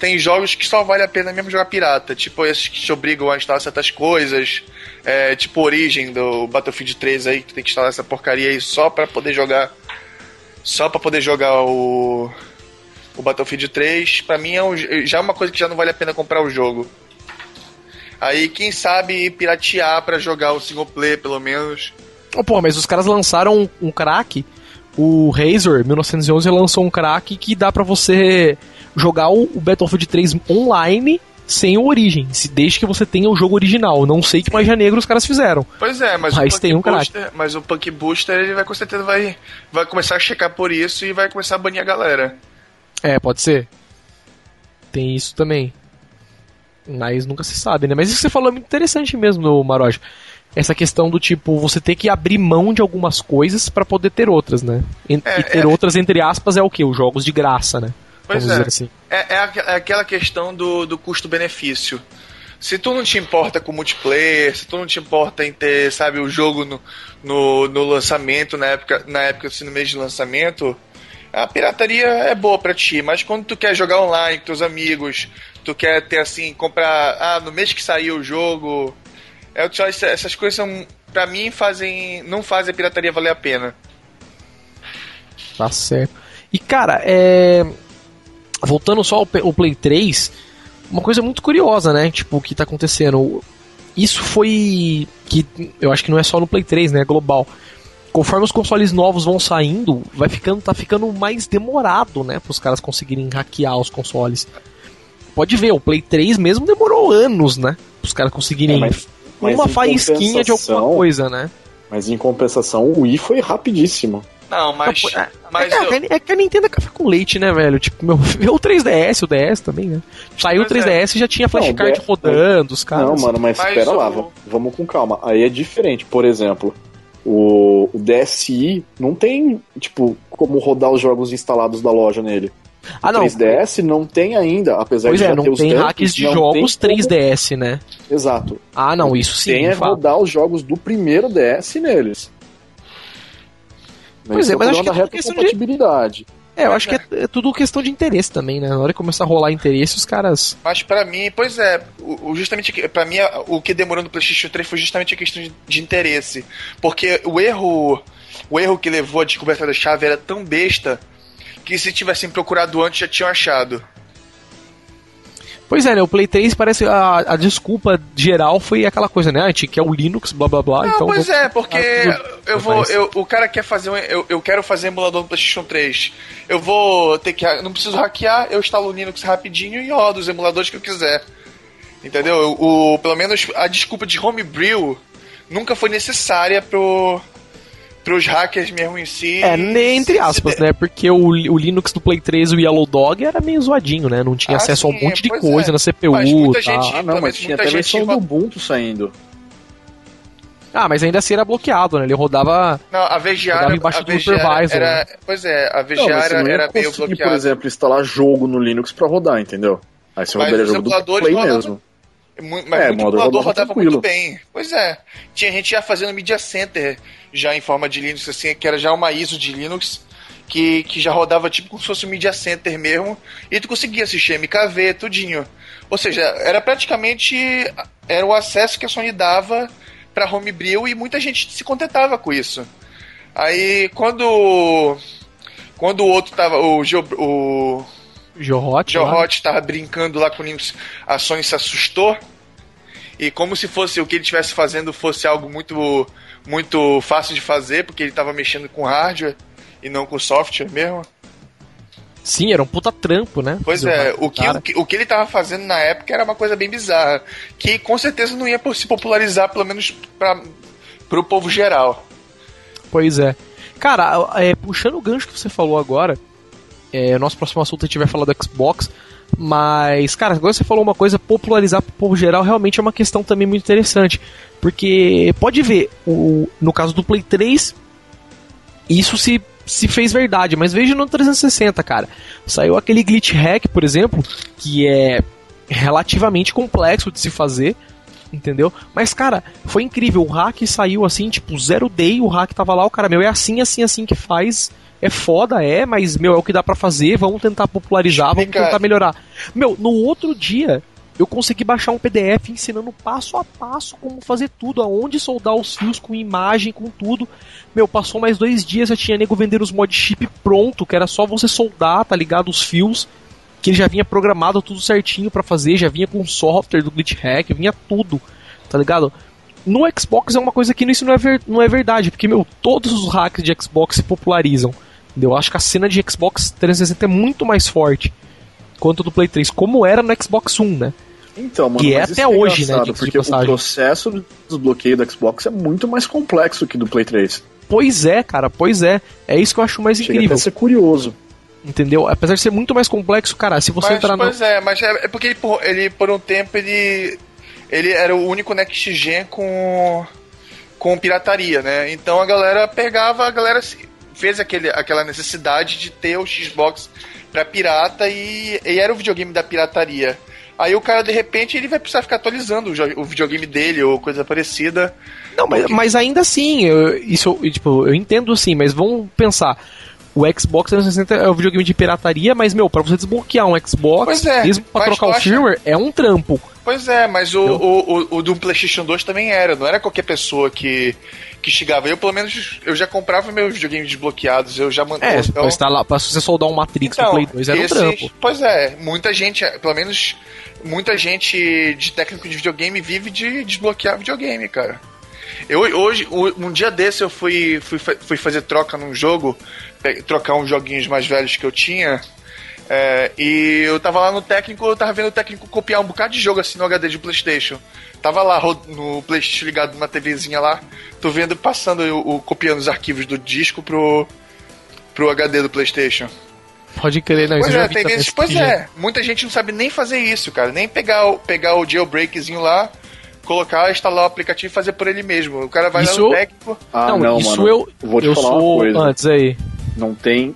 tem jogos que só vale a pena mesmo jogar pirata. Tipo esses que te obrigam a instalar certas coisas. É, tipo Origem do Battlefield 3 aí, que tem que instalar essa porcaria aí só pra poder jogar. Só pra poder jogar o. O Battlefield 3, pra mim é um, já é uma coisa que já não vale a pena comprar o jogo. Aí, quem sabe piratear para jogar o single player, pelo menos. Oh, pô, mas os caras lançaram um, um crack. O Razor 1911 lançou um crack que dá para você jogar o, Battlefield 3 online sem o Origin, desde que você tenha o jogo original. Não sei que magia negra os caras fizeram. Pois é, mas, mas o tem um Booster, mas o Punk Booster ele vai com certeza vai, vai começar a checar por isso e vai começar a banir a galera. É, pode ser. Tem isso também. Mas nunca se sabe, né? Mas isso que você falou é muito interessante mesmo, Maroj essa questão do tipo, você ter que abrir mão de algumas coisas para poder ter outras, né? E, é, ter é... outras, entre aspas, é o que? Os jogos de graça, né? Pois é. Assim. É, é, é, aquela questão do, do custo-benefício. Se tu não te importa com multiplayer, se tu não te importa em ter, sabe, o jogo no, no, no lançamento, na época, na época assim, no mês de lançamento, a pirataria é boa para ti, mas quando tu quer jogar online com teus amigos, tu quer ter assim, comprar, ah, no mês que saiu o jogo, é o choice, essas coisas são, pra mim, fazem. não fazem a pirataria valer a pena. Tá certo. E cara, é. Voltando só ao, ao Play 3, uma coisa muito curiosa, né? Tipo, o que tá acontecendo. Isso foi. que eu acho que não é só no Play 3, né? É global. Conforme os consoles novos vão saindo, vai ficando, tá ficando mais demorado, né? Para os caras conseguirem hackear os consoles. Pode ver, o Play 3 mesmo demorou anos, né? Para os caras conseguirem é, mas mas uma faísquinha de alguma coisa, né? Mas em compensação, o Wii foi rapidíssimo. Não, mas. É, mas é, eu... é, que a Nintendo é café com leite, né, velho? Tipo, meu, meu 3DS, o DS também, né? Saiu mas o 3DS e é. já tinha flashcard rodando, os caras. Não, mano, mas, mas espera o... lá, vamos com calma. Aí é diferente. Por exemplo, O, o DSi não tem, tipo, como rodar os jogos instalados da loja nele. Ah, não. 3DS não tem ainda, apesar pois de é, não ter os tem hacks de jogos 3DS, como... né? Exato. Ah, não, isso sim. Tem é rodar os jogos do primeiro DS neles. Pois é, mas acho que é compatibilidade. De... É, eu acho que é, é, tudo questão de interesse também, né? Na hora que começar a rolar interesse, os caras. Mas para mim, pois é, o, justamente para mim o que demorou no PlayStation 3 foi justamente a questão de, de, interesse, porque o erro, o erro que levou a descoberta da chave era tão besta que se tivessem procurado antes já tinham achado. Pois é, né? O Play 3 parece a, a desculpa geral foi aquela coisa, né? A gente quer o Linux, blá blá blá. Não, então pois é, porque eu vou. Eu, o cara quer fazer um. Eu, eu quero fazer emulador no PlayStation 3. Eu vou ter que. Não preciso hackear, eu instalo o Linux rapidinho e rodo os emuladores que eu quiser. Entendeu? O, pelo menos a desculpa de homebrew nunca foi necessária pro, pros hackers mesmo em si. É, entre aspas, né? Porque o, o Linux do Play 3, o Yellow Dog, era meio zoadinho, né? Não tinha ah, acesso sim, a um monte de coisa é. na CPU. Mas muita tá. gente, ah, não, mas tinha até a versão do Ubuntu saindo. Ah, mas ainda assim era bloqueado, né? Ele rodava. Não, a VGA rodava embaixo do supervisor. Era, né? Pois é, a VGA não, era, era meio bloqueado. por exemplo, instalar jogo no Linux pra rodar, entendeu? Aí você rodaria jogo do Play mesmo. Mas é, muito emulador rodava muito bem. Pois é. Tinha gente já fazendo Media Center já em forma de Linux, assim, que era já uma ISO de Linux, que, que já rodava tipo como se fosse um Media Center mesmo, e tu conseguia assistir MKV, tudinho. Ou seja, era praticamente era o acesso que a Sony dava para Homebrew e muita gente se contentava com isso. Aí quando quando o outro tava o o Geohot, Geohot tava brincando lá com o Linux, a Sony se assustou. E como se fosse o que ele estivesse fazendo fosse algo muito muito fácil de fazer, porque ele estava mexendo com hardware e não com software mesmo. Sim, era um puta trampo, né? Pois é, o que, o que, o que ele estava fazendo na época era uma coisa bem bizarra, que com certeza não ia se popularizar, pelo menos para o povo geral. Pois é. Cara, é, puxando o gancho que você falou agora, é, nosso próximo assunto a gente vai falar do Xbox, mas, cara, agora você falou uma coisa, popularizar povo geral realmente é uma questão também muito interessante. Porque pode ver, o, no caso do Play 3, isso se, se fez verdade, mas veja no 360, cara. Saiu aquele glitch hack, por exemplo, que é relativamente complexo de se fazer, entendeu? Mas, cara, foi incrível. O hack saiu assim, tipo, zero day, o hack tava lá, o cara, meu, é assim, assim, assim que faz é foda, é, mas, meu, é o que dá para fazer, vamos tentar popularizar, vamos tentar melhorar. Meu, no outro dia, eu consegui baixar um PDF ensinando passo a passo como fazer tudo, aonde soldar os fios com imagem, com tudo. Meu, passou mais dois dias, já tinha nego vendendo os mod chip pronto, que era só você soldar, tá ligado, os fios, que ele já vinha programado tudo certinho para fazer, já vinha com software do glitch hack, vinha tudo, tá ligado? No Xbox é uma coisa que isso não é, ver, não é verdade, porque, meu, todos os hacks de Xbox se popularizam. Eu acho que a cena de Xbox 360 é muito mais forte quanto do Play 3, como era no Xbox One, né? Então, mano, e é até é hoje, né? Porque o processo do desbloqueio do Xbox é muito mais complexo que do Play 3. Pois é, cara, pois é. É isso que eu acho mais Chega incrível. Até ser curioso. Entendeu? Apesar de ser muito mais complexo, cara, se você mas, entrar Pois no... é, mas é, é porque ele por, ele, por um tempo, ele. Ele era o único Next Gen com. com pirataria, né? Então a galera pegava, a galera fez aquele, aquela necessidade de ter o Xbox pra pirata e, e era o videogame da pirataria. Aí o cara, de repente, ele vai precisar ficar atualizando o, o videogame dele ou coisa parecida. Não, mas, mas ainda assim, eu, isso tipo, eu entendo sim, mas vamos pensar. O Xbox 360 é o videogame de pirataria, mas, meu, pra você desbloquear um Xbox, é, mesmo pra trocar o firmware, é um trampo. Pois é, mas o, o, o, o, do PlayStation 2 também era, não era qualquer pessoa que que chegava. Eu, pelo menos, eu já comprava meus videogames desbloqueados, eu já mandava. É, então... pra, lá, pra você soldar um Matrix então, no Play 2 era esses, um trampo. Pois é, muita gente, pelo menos muita gente de técnico de videogame vive de desbloquear videogame, cara. Eu hoje, um dia desse eu fui, fui, fui fazer troca num jogo, trocar uns joguinhos mais velhos que eu tinha. É, e eu tava lá no técnico, eu tava vendo o técnico copiar um bocado de jogo assim no HD de Playstation. Tava lá no Playstation ligado numa TVzinha lá, tô vendo passando o, o copiando os arquivos do disco pro, pro HD do Playstation. Pode crer, não, pois é, tem vezes, pois é, muita gente não sabe nem fazer isso, cara, nem pegar o, pegar o jailbreakzinho lá, colocar, instalar o aplicativo e fazer por ele mesmo. O cara vai Isso- lá no técnico. Ah, não, não, isso mano. eu, Vou te eu falar sou uma coisa. antes aí. Não tem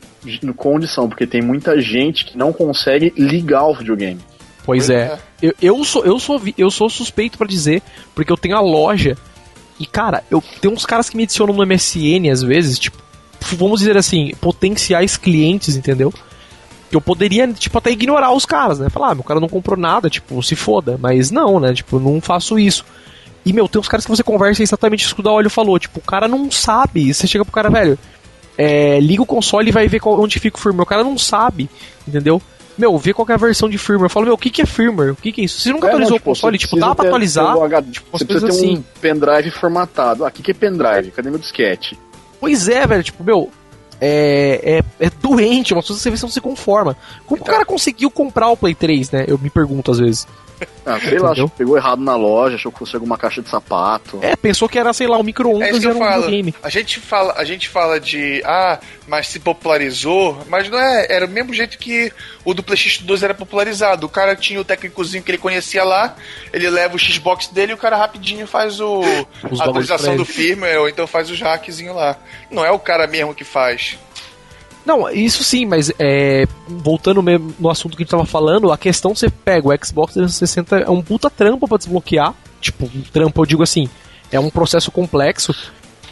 condição, porque tem muita gente que não consegue ligar o videogame. Pois Pois é. é. Eu, eu sou eu sou eu sou suspeito pra dizer, porque eu tenho a loja e cara, eu tenho uns caras que me adicionam no MSN às vezes, tipo, vamos dizer assim, potenciais clientes, entendeu? Que eu poderia, tipo, até ignorar os caras, né? Falar, ah, meu cara não comprou nada, tipo, se foda. Mas não, né? Tipo, não faço isso. E, meu, tem uns caras que você conversa e exatamente isso que o Daolio falou. Tipo, o cara não sabe. Você chega pro cara, velho, é, liga o console e vai ver qual- onde fica o firmware. O cara não sabe, entendeu? Meu, vê qual que é a versão de firmware. Eu falo, meu, o que, que é firmware? O que, que é isso? Você nunca É, atualizou não, o console? Tipo, dá pra atualizar. HD, umas você precisa ter um assim. pendrive formatado. Ah, o que, que é pendrive? Cadê meu disquete? Pois é, velho, tipo, meu, é, é, é doente, uma coisa que você vê se não se conforma. Como que o cara conseguiu comprar o Play 3, né? Eu me pergunto às vezes. Ah, sei lá, acho que pegou errado na loja, achou que fosse alguma caixa de sapato. É, pensou que era, sei lá, um É micro-ondas e que era um videogame. A gente fala, a gente fala de ah, mas se popularizou, mas não é, era o mesmo jeito que o do PlayStation 2 era popularizado. O cara tinha o técnicozinho que ele conhecia lá, ele leva o Xbox dele e o cara rapidinho faz o a atualização do firmware ou então faz os hackzinho lá. Não é o cara mesmo que faz. Não, isso sim, mas é, voltando mesmo no assunto que a gente tava falando, a questão você pega o Xbox 360 é um puta trampo pra desbloquear. Tipo, um trampo, eu digo assim, é um processo complexo,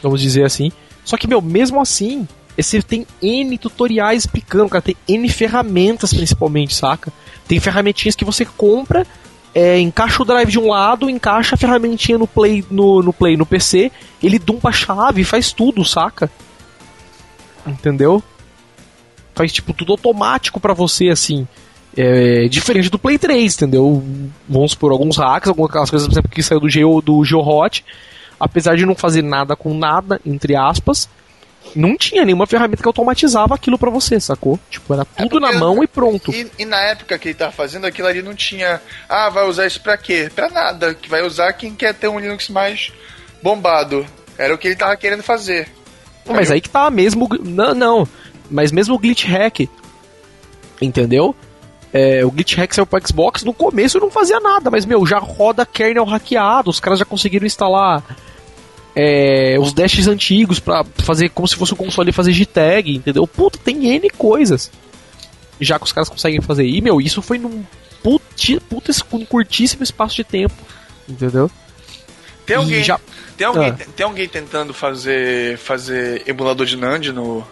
vamos dizer assim. Só que, meu, mesmo assim, você tem N tutoriais explicando, cara, tem N ferramentas principalmente, saca? Tem ferramentinhas que você compra, é, encaixa o drive de um lado, encaixa a ferramentinha no Play, no, no Play, no PC, ele dumpa a chave, faz tudo, saca? Entendeu? Faz tipo tudo automático pra você, assim. É, diferente do Play 3, entendeu? Vamos por alguns hacks, algumas coisas, por exemplo, que saiu do Geo, do GeoHot, apesar de não fazer nada com nada, entre aspas, não tinha nenhuma ferramenta que automatizava aquilo pra você, sacou? Tipo, era tudo na porque- mão e pronto. E, e na época que ele tava fazendo aquilo ali não tinha. Ah, vai usar isso pra quê? Pra nada. Que vai usar quem quer ter um Linux mais bombado. Era o que ele tava querendo fazer. Mas aí que tá mesmo. Não, não. Mas mesmo o glitch hack. Entendeu? É, o glitch hack saiu pro Xbox, no começo não fazia nada, mas meu, já roda kernel hackeado, os caras já conseguiram instalar é, os dashes antigos pra fazer como se fosse um console fazer G-Tag, entendeu? Puta, tem N coisas. Já que os caras conseguem fazer. E, meu, isso foi num puti, puta, um curtíssimo espaço de tempo, entendeu? Tem alguém, já- tem, alguém, Ah. tem alguém tentando fazer, fazer emulador de NAND no,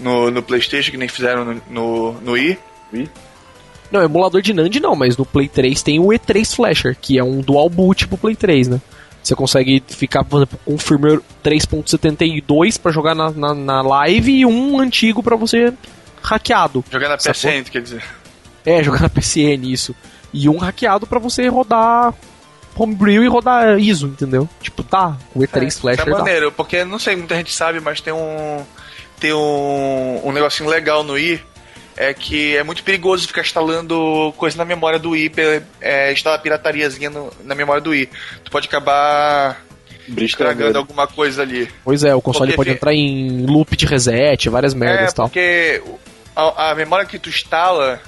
no, no PlayStation, que nem fizeram no, no, no Wii? Não, emulador de NAND não, mas no Play 3 tem o E3 Flasher, que é um dual boot pro Play 3, né? Você consegue ficar, por exemplo, com o firmware 3.72 pra jogar na, na, na live e um antigo pra você hackeado. Jogar na? PSN, quer dizer. É, jogar na PCN, isso. E um hackeado pra você rodar Homebrew e rodar ISO, entendeu? Tipo, tá, o E3 É, Flasher é dá. maneiro, porque não sei, muita gente sabe, mas tem um. Tem um, um negocinho legal no Wii. É que é muito perigoso ficar instalando coisa na memória do pe- é, instalar piratariazinha no- na memória do Wii. Tu pode acabar estragando alguma coisa ali. Pois é, o console Porque pode fi- entrar em loop de reset, várias merdas é, e tal. porque a, a memória que tu instala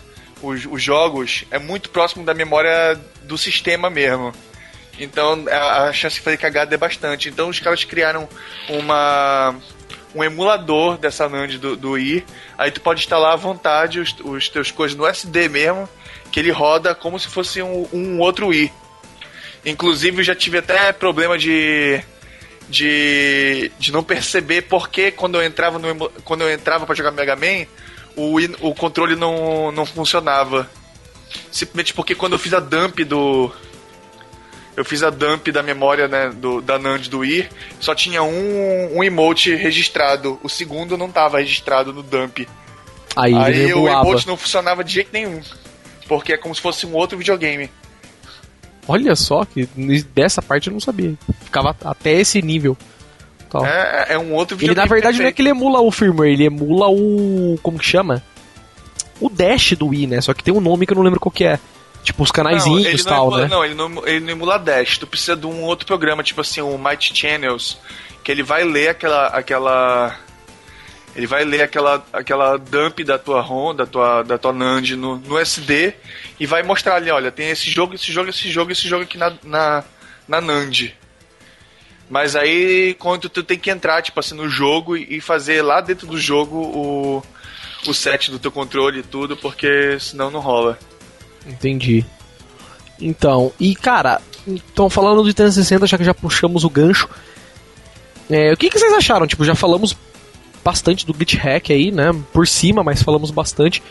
os, os jogos é muito próximo da memória do sistema mesmo. Então a, a chance de fazer cagada é bastante. Então os caras criaram uma um emulador dessa NAND do, do Wii. Aí tu pode instalar à vontade os, os teus coisas no SD mesmo, que ele roda como se fosse um, um outro Wii. Inclusive eu já tive até problema de de, de não perceber porque quando eu entrava no quando eu entrava para jogar Mega Man, o, o controle não, não funcionava. Simplesmente porque quando eu fiz a dump do eu fiz a dump da memória né, do, da NAND do Wii, só tinha um, um emote registrado. O segundo não estava registrado no dump. Aí, ele Aí o emote não funcionava de jeito nenhum. Porque é como se fosse um outro videogame. Olha só, que dessa parte eu não sabia. Ficava até esse nível. É, é um outro Ele videogame. na verdade não é perfeito. que ele emula o firmware, ele emula o. como que chama? O dash do Wii, né? Só que tem um nome que eu não lembro qual que é. Tipo, os Não, ele canaizinhos e não tal, emula, né? Não, ele não, ele não emula Dash. Tu precisa de um outro programa, tipo assim, o Mighty Channels, que ele vai ler aquela. aquela ele vai ler aquela, aquela dump da tua ROM, da tua, da tua NAND no, no SD e vai mostrar ali, olha, tem esse jogo, esse jogo, esse jogo, esse jogo aqui na, na, na NAND. Mas aí, quando tu tem que entrar, tipo assim, no jogo e fazer lá dentro do jogo o, o set do teu controle e tudo, porque senão não rola. Entendi. Então, e cara, então falando do 360, já que já puxamos o gancho, é, o que, que vocês acharam? Tipo, já falamos bastante do glitch hack aí, né? Por cima, mas falamos bastante.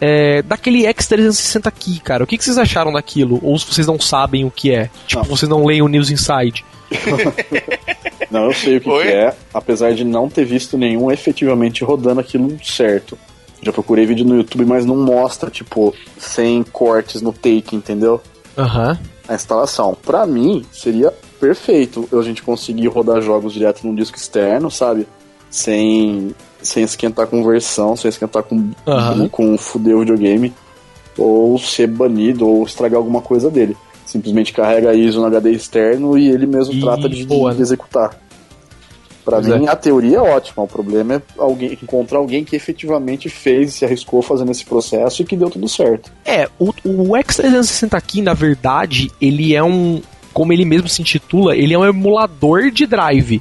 É, daquele X360 aqui, cara. O que, que vocês acharam daquilo? Ou se vocês não sabem o que é? Tipo, não. vocês não leem o News Inside. não, eu sei o que, que, é, apesar de não ter visto nenhum efetivamente rodando aquilo certo. Já procurei vídeo no YouTube, mas não mostra, tipo, sem cortes no take, entendeu? Aham. Uhum. A instalação. Pra mim, seria perfeito a gente conseguir rodar jogos direto num disco externo, sabe? Sem, sem esquentar conversão, sem esquentar com, uhum. com fuder o videogame, ou ser banido, ou estragar alguma coisa dele simplesmente carrega ISO no HD externo e ele mesmo e trata de, boa, de executar. Para mim, é. a teoria é ótima. O problema é alguém encontrar alguém que efetivamente fez, se arriscou fazendo esse processo e que deu tudo certo. É, o, o X360 aqui, na verdade, ele é um. Como ele mesmo se intitula, ele é um emulador de drive.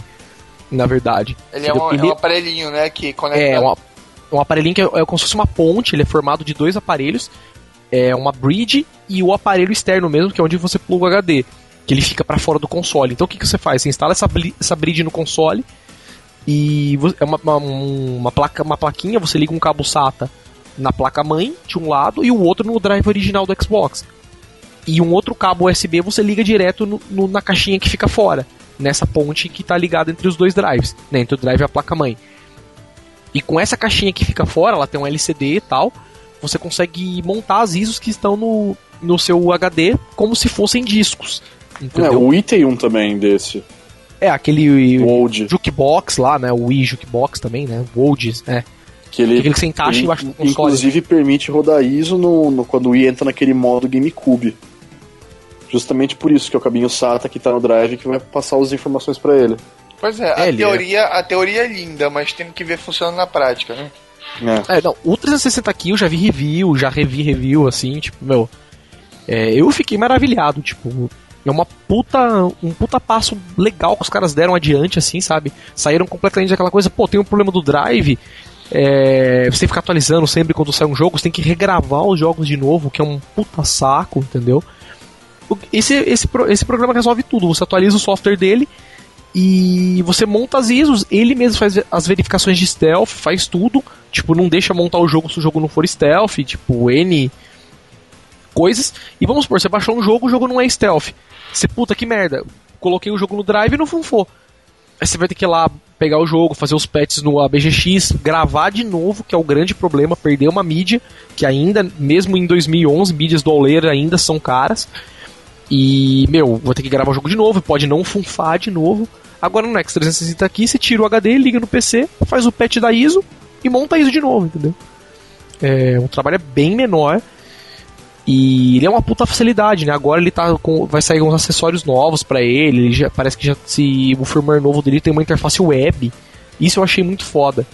Na verdade. Ele é um, ele... é um aparelhinho, né? Que conecta. É, um, um aparelhinho que é, é como se fosse uma ponte, ele é formado de dois aparelhos é uma bridge e o aparelho externo mesmo, que é onde você pluga o HD, que ele fica para fora do console. Então o que, que você faz? Você instala essa, essa bridge no console e é uma, uma, uma, placa, uma plaquinha, você liga um cabo SATA na placa mãe de um lado e o outro no drive original do Xbox. E um outro cabo USB você liga direto no, no, na caixinha que fica fora, nessa ponte que está ligada entre os dois drives, né, entre o drive e a placa mãe. E com essa caixinha que fica fora, ela tem um LCD e tal, você consegue montar as ISOs que estão no, no seu HD como se fossem discos. Entendeu? É, o Wii tem um também desse. É, aquele Old. Jukebox lá, né? O Wii Jukebox também, né? O Old, é. Que ele, Aquele que você encaixa ele, embaixo do console. Inclusive permite rodar ISO no, no, quando o Wii entra naquele modo GameCube. Justamente por isso que é o caminho SATA que tá no drive que vai passar as informações para ele. Pois é, a, é, teoria, é. a teoria é linda, mas tem que ver funcionando na prática, né? É. é, não, o 360 aqui eu já vi review, já revi review, assim, tipo, meu. É, eu fiquei maravilhado, tipo. É uma puta. Um puta passo legal que os caras deram adiante, assim, sabe? Saíram completamente daquela coisa, pô, tem um problema do drive. É, você tem que ficar atualizando sempre quando sai um jogo, você tem que regravar os jogos de novo, que é um puta saco, entendeu? Esse, esse, esse programa resolve tudo. Você atualiza o software dele e você monta as ISOs, ele mesmo faz as verificações de stealth, faz tudo. Tipo, não deixa montar o jogo se o jogo não for stealth, tipo, N coisas. E vamos supor, você baixou um jogo, o jogo não é stealth. Você, puta que merda, coloquei o jogo no drive e não funfou. Aí você vai ter que ir lá pegar o jogo, fazer os patches no ABGX, gravar de novo, que é o grande problema, perder uma mídia, que ainda, mesmo em 2011, mídias do Auler ainda são caras. E, meu, vou ter que gravar o jogo de novo, pode não funfar de novo. Agora no X360 aqui, você tira o HD, liga no PC, faz o patch da ISO e monta a ISO de novo, entendeu? É, um trabalho bem menor. E ele é uma puta facilidade, né? Agora ele tá com. Vai sair uns acessórios novos para ele. ele já, parece que já se o firmware novo dele tem uma interface web. Isso eu achei muito foda.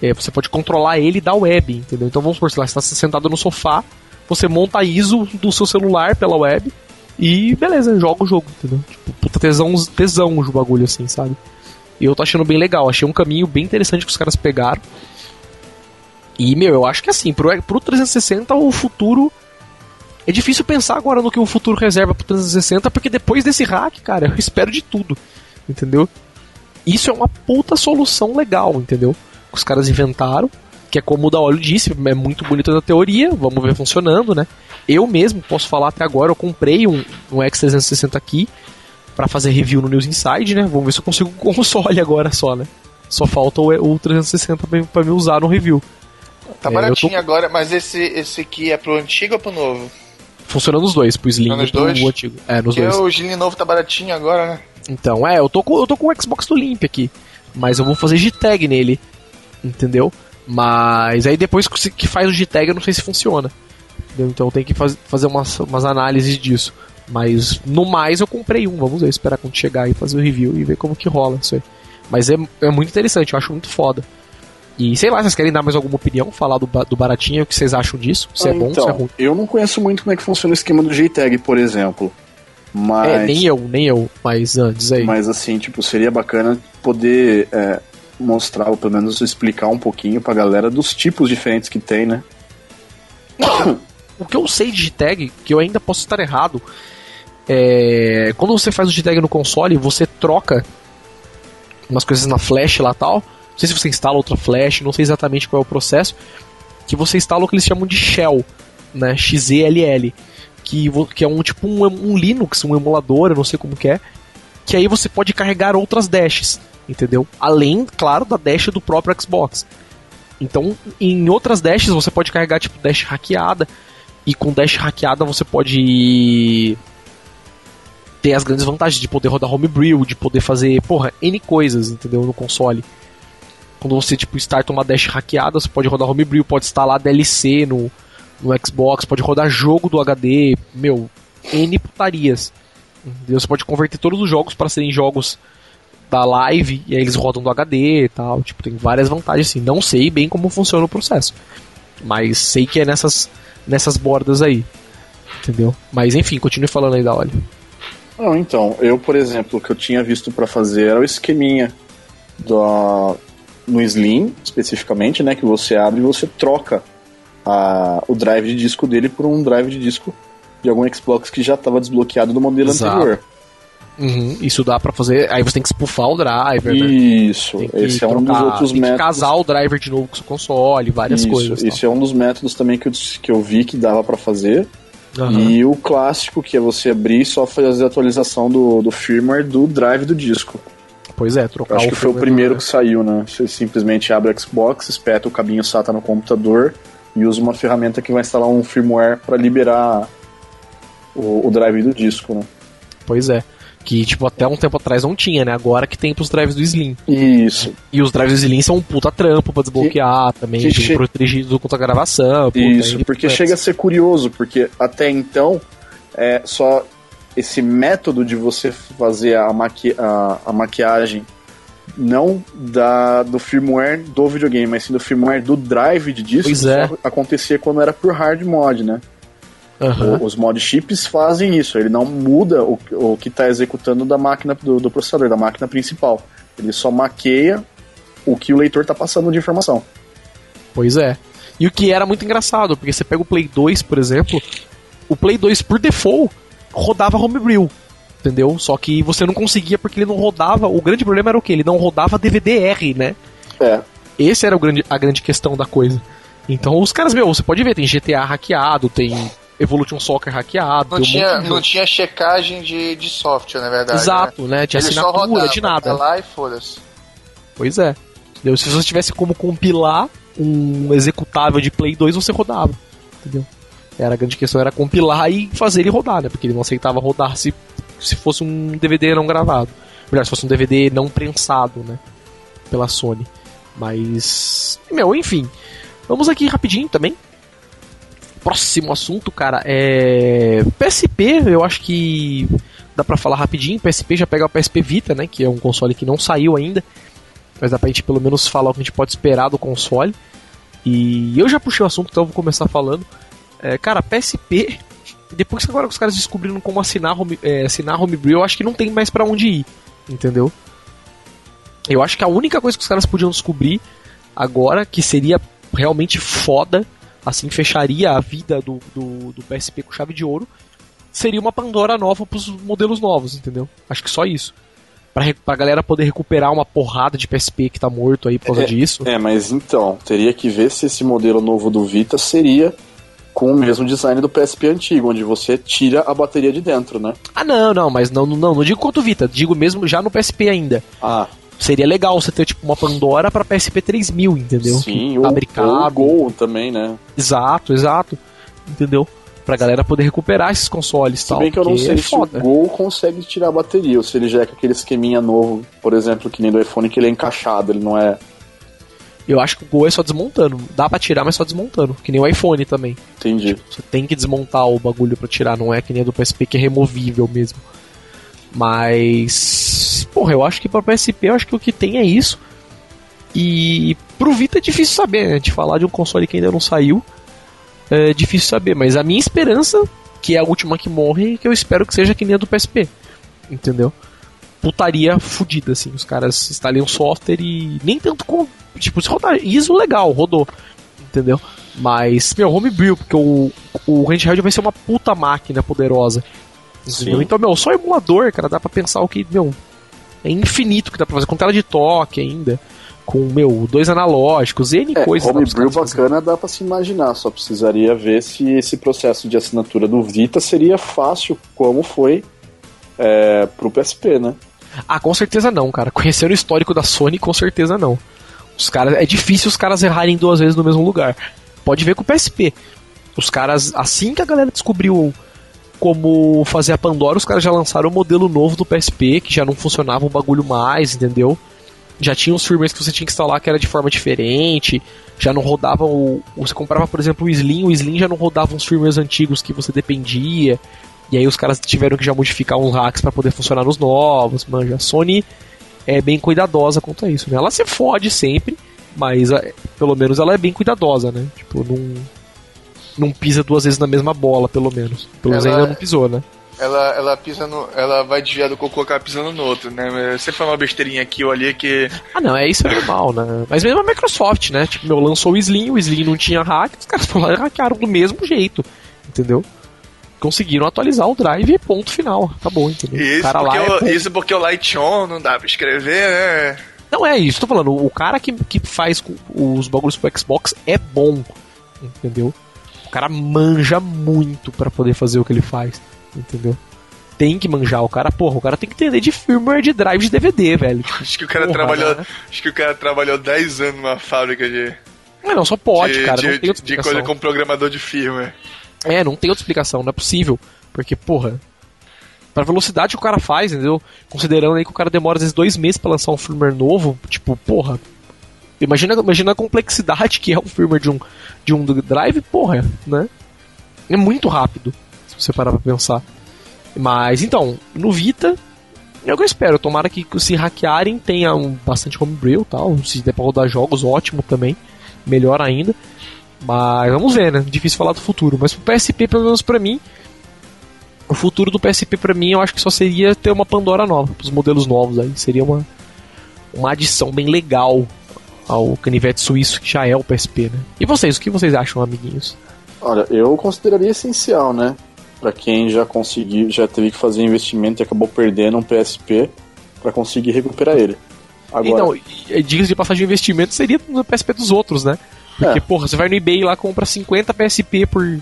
É, você pode controlar ele da web, entendeu? Então vamos supor, se lá, você está sentado no sofá, você monta a ISO do seu celular pela web e beleza, joga o jogo, entendeu? Tipo, puta tesão, tesão o bagulho assim, sabe? E eu tô achando bem legal, achei um caminho bem interessante que os caras pegaram. E, meu, eu acho que assim, pro, pro 360 o futuro. É difícil pensar agora no que o futuro reserva pro 360, porque depois desse hack, cara, eu espero de tudo, entendeu? Isso é uma puta solução legal, entendeu? Que os caras inventaram, que é como o da Olho disse, é muito bonito na teoria, vamos ver funcionando, né? Eu mesmo posso falar até agora, eu comprei um, um X360 aqui para fazer review no News Inside, né? Vamos ver se eu consigo com console agora só, né? Só falta o, o 360 para me usar no review. Tá é, baratinho tô... agora, mas esse, esse aqui é pro antigo ou pro novo? Funciona nos dois, pro Slim e pro dois? antigo. É, nos Porque dois. o Slim novo tá baratinho agora, né? Então, é, eu tô com, eu tô com o Xbox do Limp aqui. Mas eu vou fazer G-Tag nele. Entendeu? Mas aí depois que faz o G-Tag eu não sei se funciona. Entendeu? Então tem que faz, fazer umas, umas análises disso. Mas no mais eu comprei um, vamos ver, esperar quando chegar e fazer o review e ver como que rola isso aí. Mas é, é muito interessante, eu acho muito foda. E sei lá, vocês querem dar mais alguma opinião? Falar do, do baratinho, o que vocês acham disso? Se ah, é bom, então, se é ruim. Eu não conheço muito como é que funciona o esquema do JTAG, por exemplo. Mas, É, nem eu, nem eu, mas antes aí. mas assim, tipo, seria bacana poder é, mostrar, ou pelo menos explicar um pouquinho pra galera dos tipos diferentes que tem, né? O que eu sei de Digitag, que eu ainda posso estar errado, é. Quando você faz o Digitag no console, você troca umas coisas na flash lá tal. Não sei se você instala outra flash, não sei exatamente qual é o processo. Que você instala o que eles chamam de shell, né? XELL. Que, que é um tipo um, um Linux, um emulador, eu não sei como que é. Que aí você pode carregar outras dashes, entendeu? Além, claro, da dash do próprio Xbox. Então, em outras dashes você pode carregar tipo dash hackeada. E com dash hackeada você pode ter as grandes vantagens de poder rodar homebrew, de poder fazer, porra, N coisas, entendeu? No console. Quando você, tipo, starta uma dash hackeada, você pode rodar homebrew, pode instalar DLC no, no Xbox, pode rodar jogo do HD, meu, N putarias. Entendeu? Você pode converter todos os jogos para serem jogos da live, e aí eles rodam do HD e tal. Tipo, tem várias vantagens, assim. Não sei bem como funciona o processo. Mas sei que é nessas, nessas bordas aí. Entendeu? Mas enfim, continue falando aí da. Não, então, eu, por exemplo, o que eu tinha visto pra fazer era o esqueminha da, no Slim, especificamente, né, que você abre e você troca a, o drive de disco dele por um drive de disco de algum Xbox que já estava desbloqueado do modelo Exato. anterior. Uhum, isso dá pra fazer. Aí você tem que spufar o driver, né? Isso, Tem que esse é um dos outros tem que métodos. casar o driver de novo com o seu console, várias isso, coisas. tal. Isso é um dos métodos também que eu, que eu vi que dava pra fazer. Aham. E o clássico, que é você abrir e só fazer a atualização do, do firmware do drive do disco. Pois é, trocar acho que foi o primeiro do- que saiu, né? Você simplesmente abre o Xbox, espeta o cabinho SATA no computador e usa uma ferramenta que vai instalar um firmware para liberar o, o drive do disco, né? Pois é. Que, tipo, até um tempo atrás não tinha, né? Agora que tem pros drives do Slim. Isso, E os drives do Slim são um puta trampo pra desbloquear também, che- protegido contra a gravação. isso, aí- porque chega a ser curioso, porque até então é só esse método de você fazer a, maqui a, a maquiagem não da, do firmware do videogame, mas sim do firmware do drive de disco, Pois é. acontecia quando era por hard mod, né? Aham. O- Os mod chips fazem isso, ele não muda o, o que está executando da máquina do, do processador, da máquina principal. Ele só maqueia o que o leitor está passando de informação. Pois é. E o que era muito engraçado, porque você pega o Play 2, por exemplo, o Play 2 por default rodava homebrew, entendeu? Só que você não conseguia porque ele não rodava. O grande problema era o que? Ele não rodava DVD-R, né? É, Esse era o grande, a grande questão da coisa. Então os caras, meu, você pode ver, tem GTA hackeado, tem Evolution Soccer hackeado, Não um tinha, de não tinha checagem de, de software, na verdade. Exato, né? né? Tinha Ele só assinatura rodava, de nada. tá lá e foda-se. Pois é. Entendeu? Se você tivesse como compilar um executável de Play 2, você rodava. Entendeu? Era a grande questão era compilar e fazer ele rodar, né? Porque ele não aceitava rodar se, se fosse um DVD não gravado. Melhor, se fosse um DVD não prensado, né? Pela Sony. Mas. Meu, enfim. Vamos aqui rapidinho também. Próximo assunto, cara, é. PSP, eu acho que dá pra falar rapidinho. PSP já pega o PSP Vita, né? Que é um console que não saiu ainda. Mas dá pra gente pelo menos falar o que a gente pode esperar do console. E eu já puxei o assunto, então eu vou começar falando. É, cara, PSP. Depois que agora os caras descobriram como assinar, home, é, assinar Homebrew, eu acho que não tem mais pra onde ir. Entendeu? Eu acho que a única coisa que os caras podiam descobrir agora, que seria realmente foda, assim fecharia a vida do, do, do PSP com chave de ouro, seria uma Pandora nova pros modelos novos, entendeu? Acho que só isso. Pra, pra galera poder recuperar uma porrada de PSP que tá morto aí por causa É, disso. é, mas então, teria que ver se esse modelo novo do Vita seria com o mesmo design do PSP antigo, onde você tira a bateria de dentro, né? Ah, não, não, mas não, não, não digo quanto Vita, digo mesmo já no PSP ainda. Ah, Seria legal você ter tipo uma Pandora pra PSP 3000, entendeu? sim, Que ou, ou fabricado. Gol também, né? Exato, exato. Entendeu? Pra galera poder recuperar esses consoles e Se tal. bem que eu não sei é se foda. o Gol consegue tirar a bateria, ou se ele já é com aquele esqueminha novo, por exemplo, que nem do iPhone, que ele é encaixado, ele não é. Eu acho que o Gol é só desmontando. Dá pra tirar, mas só desmontando. Que nem o iPhone também. Entendi. Você tem que desmontar o bagulho pra tirar, não é que nem a do PSP que é removível mesmo. Mas. Porra, eu acho que pra PSP eu acho que o que tem é isso. E pro Vita é difícil saber, né? De falar de um console que ainda não saiu. É difícil saber, mas a minha esperança que é a última que morre e que eu espero que seja que nem a do PSP. Entendeu? Putaria fodida, assim. Os caras instalem um software e nem tanto com. Tipo, se rodar ISO legal, rodou. Entendeu? Mas, meu, homebrew, porque o, o handheld vai ser uma puta máquina poderosa. Entendeu? Então, meu, só emulador, cara, dá pra pensar o que, meu, é infinito que dá pra fazer, com tela de toque ainda, com, meu, dois analógicos, N é, coisas. Homebrew bacana dá pra se imaginar, só precisaria ver se esse processo de assinatura do Vita seria fácil, como foi é, pro PSP, né? Ah, com certeza não, cara. Conhecendo o histórico da Sony, com certeza não. Os caras, é difícil os caras errarem duas vezes no mesmo lugar. Pode ver com o PSP. Os caras, assim que a galera descobriu como fazer a Pandora, os caras já lançaram o modelo novo do PSP, que já não funcionava o bagulho mais, entendeu? Já tinha os firmwares que você tinha que instalar que era de forma diferente, já não rodava o. Você comprava, por exemplo, o Slim, o Slim já não rodava uns firmwares antigos que você dependia. E aí os caras tiveram que já modificar uns hacks para poder funcionar nos novos, manja. Sony é bem cuidadosa quanto a isso, né? Ela se fode sempre, mas pelo menos ela é bem cuidadosa, né? Tipo, não não pisa duas vezes na mesma bola, pelo menos. Pelo menos ainda não pisou, né? Ela, ela pisa no. Ela vai desviar do cocô acaba pisando no outro, né? Você fala uma besteirinha aqui ou ali que. Ah, não, é isso é normal, né? Mas mesmo a Microsoft, né? Tipo, meu, lançou o Slim, o Slim não tinha hack, os caras e hackearam do mesmo jeito, entendeu? Conseguiram atualizar o drive e ponto final. Acabou, entendeu? Isso, cara porque, lá o, é... isso porque o Light On não dá pra escrever, né? Não é isso, tô falando, o cara que, que faz os bagulhos pro Xbox é bom, entendeu? O cara manja muito para poder fazer o que ele faz, entendeu? Tem que manjar o cara, porra, o cara tem que entender de firmware de drive de DVD, velho. Acho que o cara porra, trabalhou, né? acho que o cara trabalhou 10 anos numa fábrica de Não, não só pode, de, cara, de, de coisa com programador de firmware. É, não tem outra explicação, não é possível, porque porra, pra velocidade que o cara faz, entendeu? Considerando aí que o cara demora às vezes dois meses para lançar um firmware novo, tipo, porra, Imagina, imagina a complexidade que é o firmware de um, de um drive, porra, né? É muito rápido, se você parar pra pensar. Mas, então, no Vita, é o que eu espero. Tomara que se hackearem tenha um, bastante homebrew tal. Se der pra rodar jogos, ótimo também. Melhor ainda. Mas vamos ver, né? Difícil falar do futuro. Mas pro PSP, pelo menos pra mim, o futuro do PSP pra mim, eu acho que só seria ter uma Pandora nova, pros modelos novos aí. Seria uma, uma adição bem legal ao canivete suíço que já é o PSP, né? E vocês, o que vocês acham, amiguinhos? Olha, eu consideraria essencial, né? Para quem já conseguiu, já teve que fazer investimento e acabou perdendo um PSP para conseguir recuperar ele. Agora... E não, diga de passagem de investimento seria no PSP dos outros, né? Porque, é. porra, você vai no eBay lá, compra 50 PSP por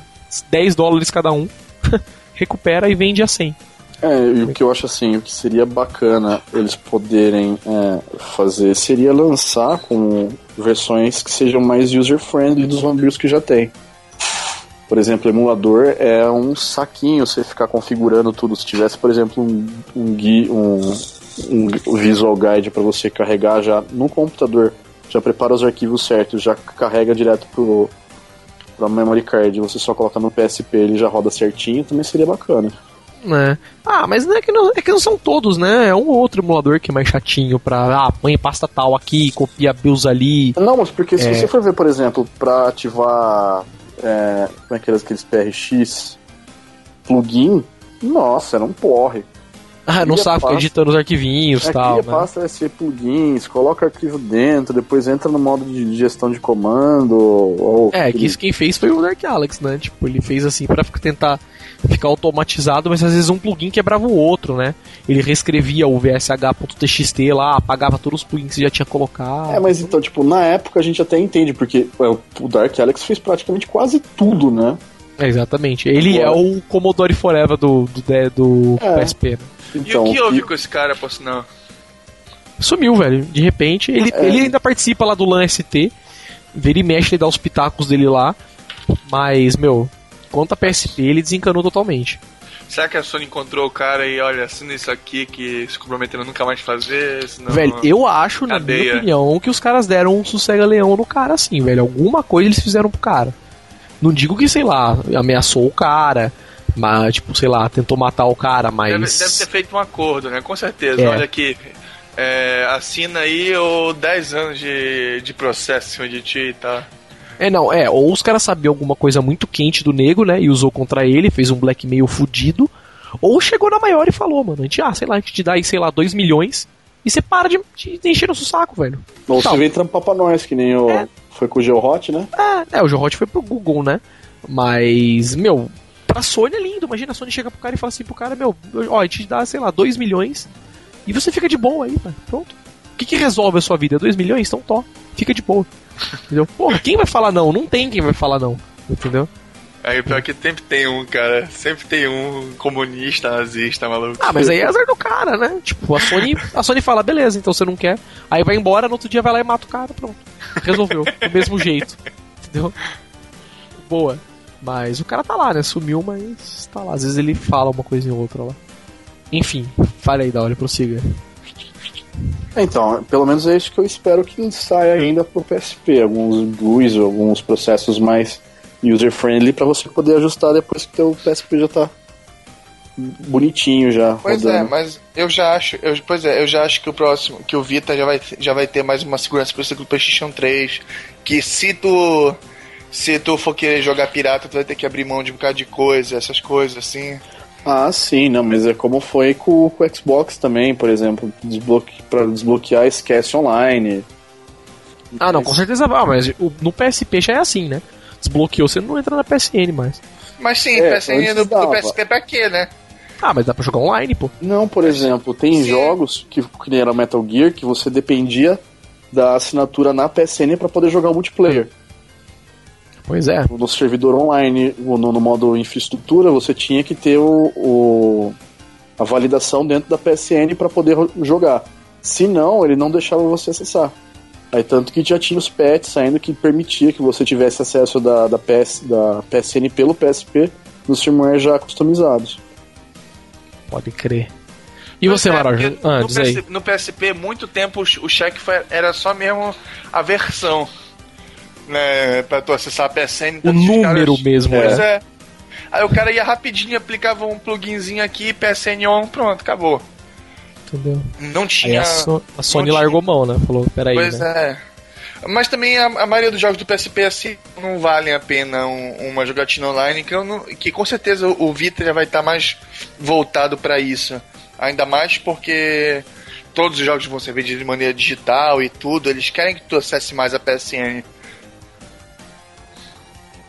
10 dólares cada um, recupera e vende a 100. É, e o que eu acho assim, o que seria bacana eles poderem é, fazer seria lançar com versões que sejam mais user-friendly dos homebrews que já tem. Por exemplo, emulador é um saquinho você ficar configurando tudo. Se tivesse, por exemplo, um, um, um, um visual guide para você carregar já no computador, já prepara os arquivos certos, já carrega direto pro, pra memory card, você só coloca no PSP ele já roda certinho, também seria bacana. É. Ah, mas não é, que não, é que não são todos, né? É um ou outro emulador que é mais chatinho pra. Ah, põe pasta tal aqui, copia BIOS ali. Não, mas porque se é... você for ver, por exemplo, pra ativar. É, como é que é aqueles PRX plugin, nossa, era um porre. Ah, não sabe ficar editando os arquivinhos e é, tal. Cria né? pasta SE plugins, coloca arquivo dentro, depois entra no modo de gestão de comando. Ou é, que isso quem fez foi o Dark Alex, né? Tipo, ele fez assim para tentar ficar automatizado, mas às vezes um plugin quebrava o outro, né? Ele reescrevia o vsh.txt lá, apagava todos os plugins que já tinha colocado. É, mas então, tipo, na época a gente até entende, porque é, o Dark Alex fez praticamente quase tudo, né? É, exatamente. Ele Agora... é o Commodore Forever do, do, do é. PSP. Né? Então, e o que houve com esse cara, por sinal? Sumiu, velho. De repente, ele, é. ele ainda participa lá do LAN ST. Vira e mexe, ele dá os pitacos dele lá. Mas, meu, quanto a PSP, ele desencanou totalmente. Será que a Sony encontrou o cara e olha, assina isso aqui que se comprometeram nunca mais fazer? Senão, velho, eu acho, cadeia. na minha opinião, que os caras deram um sossega-leão no cara assim, velho. Alguma coisa eles fizeram pro cara. Não digo que, sei lá, ameaçou o cara, mas, tipo, sei lá, tentou matar o cara, mas. Deve, deve ter feito um acordo, né? Com certeza. É. Olha aqui. É, assina aí ou 10 anos de, de processo em cima de ti e tá. É, não, é, ou os caras sabiam alguma coisa muito quente do nego, né, e usou contra ele, fez um blackmail fudido, ou chegou na maior e falou, mano, a gente, ah, sei lá, a gente te dá aí, sei lá, 2 milhões, e você para de, de encher o seu saco, velho. Ou você vem trampar pra nós, que nem o. É. Foi com o Geohot, né? É, é, o Geohot foi pro Google, né, mas, meu, pra Sony é lindo, imagina a Sony chega pro cara e fala assim pro cara, meu, ó, a gente te dá, sei lá, 2 milhões, e você fica de boa aí, velho, pronto. O que que resolve a sua vida? 2 milhões? Então tó, fica de boa. Entendeu? Porra, quem vai falar não? Não tem quem vai falar não. Entendeu? Aí pior que sempre tem um, cara. Sempre tem um comunista, nazista, maluco. Ah, mas aí é azar do cara, né? Tipo, a Sony, a Sony fala, beleza, então você não quer. Aí vai embora, no outro dia vai lá e mata o cara, pronto. Resolveu. Do mesmo jeito. Entendeu? Boa. Mas o cara tá lá, né? Sumiu, mas tá lá. Às vezes ele fala uma coisa ou outra lá. Enfim, fale aí, da hora, prossiga. Então, pelo menos é isso que eu espero que saia ainda pro PSP. Alguns GUIs, alguns processos mais user-friendly pra você poder ajustar depois que o PSP já tá bonitinho já. Pois é, rodando. mas eu já acho, eu, pois é, eu já acho que o próximo, que o Vita já vai, já vai ter mais uma segurança pra você que o PlayStation 3, que se tu se tu for querer jogar pirata, tu vai ter que abrir mão de um bocado de coisa, essas coisas assim. Ah, sim, não, mas é como foi com, com o Xbox também, por exemplo, desbloque, pra desbloquear esquece online. Ah, não, com certeza vai, mas o- no PSP já é assim, né? Desbloqueou, você não entra na PSN mais. Mas sim, É, PSN no, no dava. PSP pra quê, né? Ah, mas dá pra jogar online, pô. Não, por exemplo, tem Sim. jogos que, que nem era Metal Gear que você dependia da assinatura na PSN pra poder jogar o multiplayer. Pois é. No servidor online, ou no, no modo infraestrutura, você tinha que ter o, o- a validação dentro da PSN pra poder jogar. Se não, ele não deixava você acessar. Aí tanto que já tinha os patches saindo que permitia que você tivesse acesso da, da, PS, da PSN pelo PSP nos firmware já customizados. Pode crer. E você, é, Maroja? Ah, no, no PSP, muito tempo o cheque foi- era só mesmo a versão. Né, pra tu acessar a PSN. O número caras- mesmo, Pois é. é. Aí o cara ia rapidinho, aplicava um pluginzinho aqui, PSN on, pronto, acabou. Entendeu? Não Aí tinha. a, So- a Sony tinha- largou mão, né? Falou, peraí, Pois né? é. Mas também a, a maioria dos jogos do PSP assim não valem a pena um- uma jogatina online, que, eu não- que com certeza o Vita já vai estar mais voltado pra isso. Ainda mais porque todos os jogos vão ser vendidos de maneira digital e tudo, eles querem que tu acesse mais a PSN.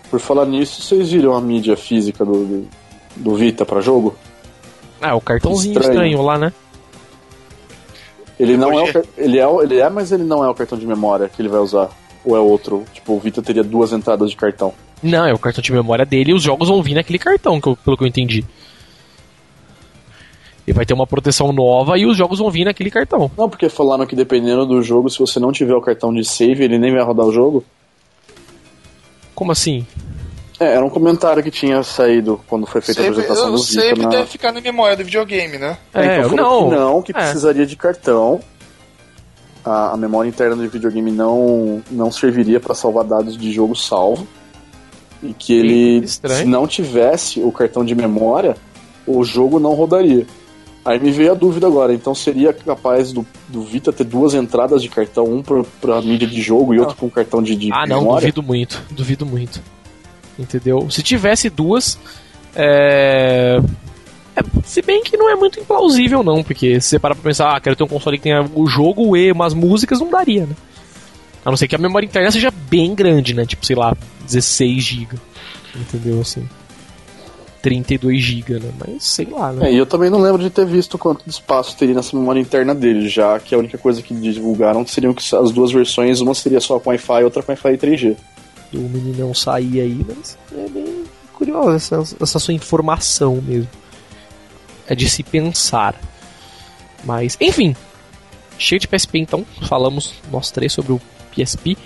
Por falar nisso, vocês viram a mídia física do, do, do Vita pra jogo? Ah, o cartãozinho Estranho. estranho, lá, né? Ele não é, o, Hoje- car- ele é, o- ele é, mas ele não é o cartão de memória que ele vai usar. Ou é outro? Tipo, o Vita teria duas entradas de cartão. Não, é o cartão de memória dele e os jogos vão vir naquele cartão, que eu- pelo que eu entendi. E vai ter uma proteção nova e os jogos vão vir naquele cartão. Não, porque falaram que dependendo do jogo, se você não tiver o cartão de save, ele nem vai rodar o jogo. Como assim? É, era um comentário que tinha saído quando foi feita a apresentação o do Vita. save na- deve ficar na memória do videogame, né? É, então falou não. que não, que É. precisaria de cartão. A, a memória interna do videogame não, não serviria para salvar dados de jogo salvo. E que ele, estranho. se não tivesse o cartão de memória, o jogo não rodaria. Aí me veio a dúvida agora, então seria capaz do, do Vita ter duas entradas de cartão, um pra, pra mídia de jogo e outro com cartão de, de Ah, não, memória? duvido muito. Duvido muito. Entendeu? Se tivesse duas. É... é, Se bem que não é muito implausível, não, porque se você parar pra pensar, ah, quero ter um console que tenha o jogo e umas músicas, não daria, né? A não ser que a memória interna seja bem grande, né? Tipo, sei lá, 16 GB. Entendeu? Assim. 32 GB, né? Mas sei lá, né? É, e eu também não lembro de ter visto quanto de espaço teria nessa memória interna dele, já que a única coisa que divulgaram seriam que as duas versões, uma seria só com Wi-Fi e outra com Wi-Fi 3G. O meninão sair aí, mas é bem curiosa essa, essa sua informação mesmo. É de se pensar. Mas, enfim. Cheio de PSP então. Falamos nós três sobre o PSP.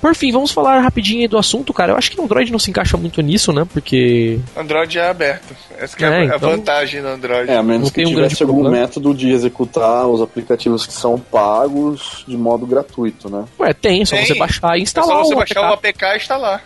Por fim, vamos falar rapidinho aí do assunto, cara. Eu acho que o Android não se encaixa muito nisso, né? Porque. Android é aberto. Essa que é, É, a- então- vantagem do Android. É, a menos Não que tem um tivesse grande algum problema. método de executar os aplicativos que são pagos de modo gratuito, né? Ué, tem, é só Tem. você baixar e é instalar só você o baixar o APK. E instalar.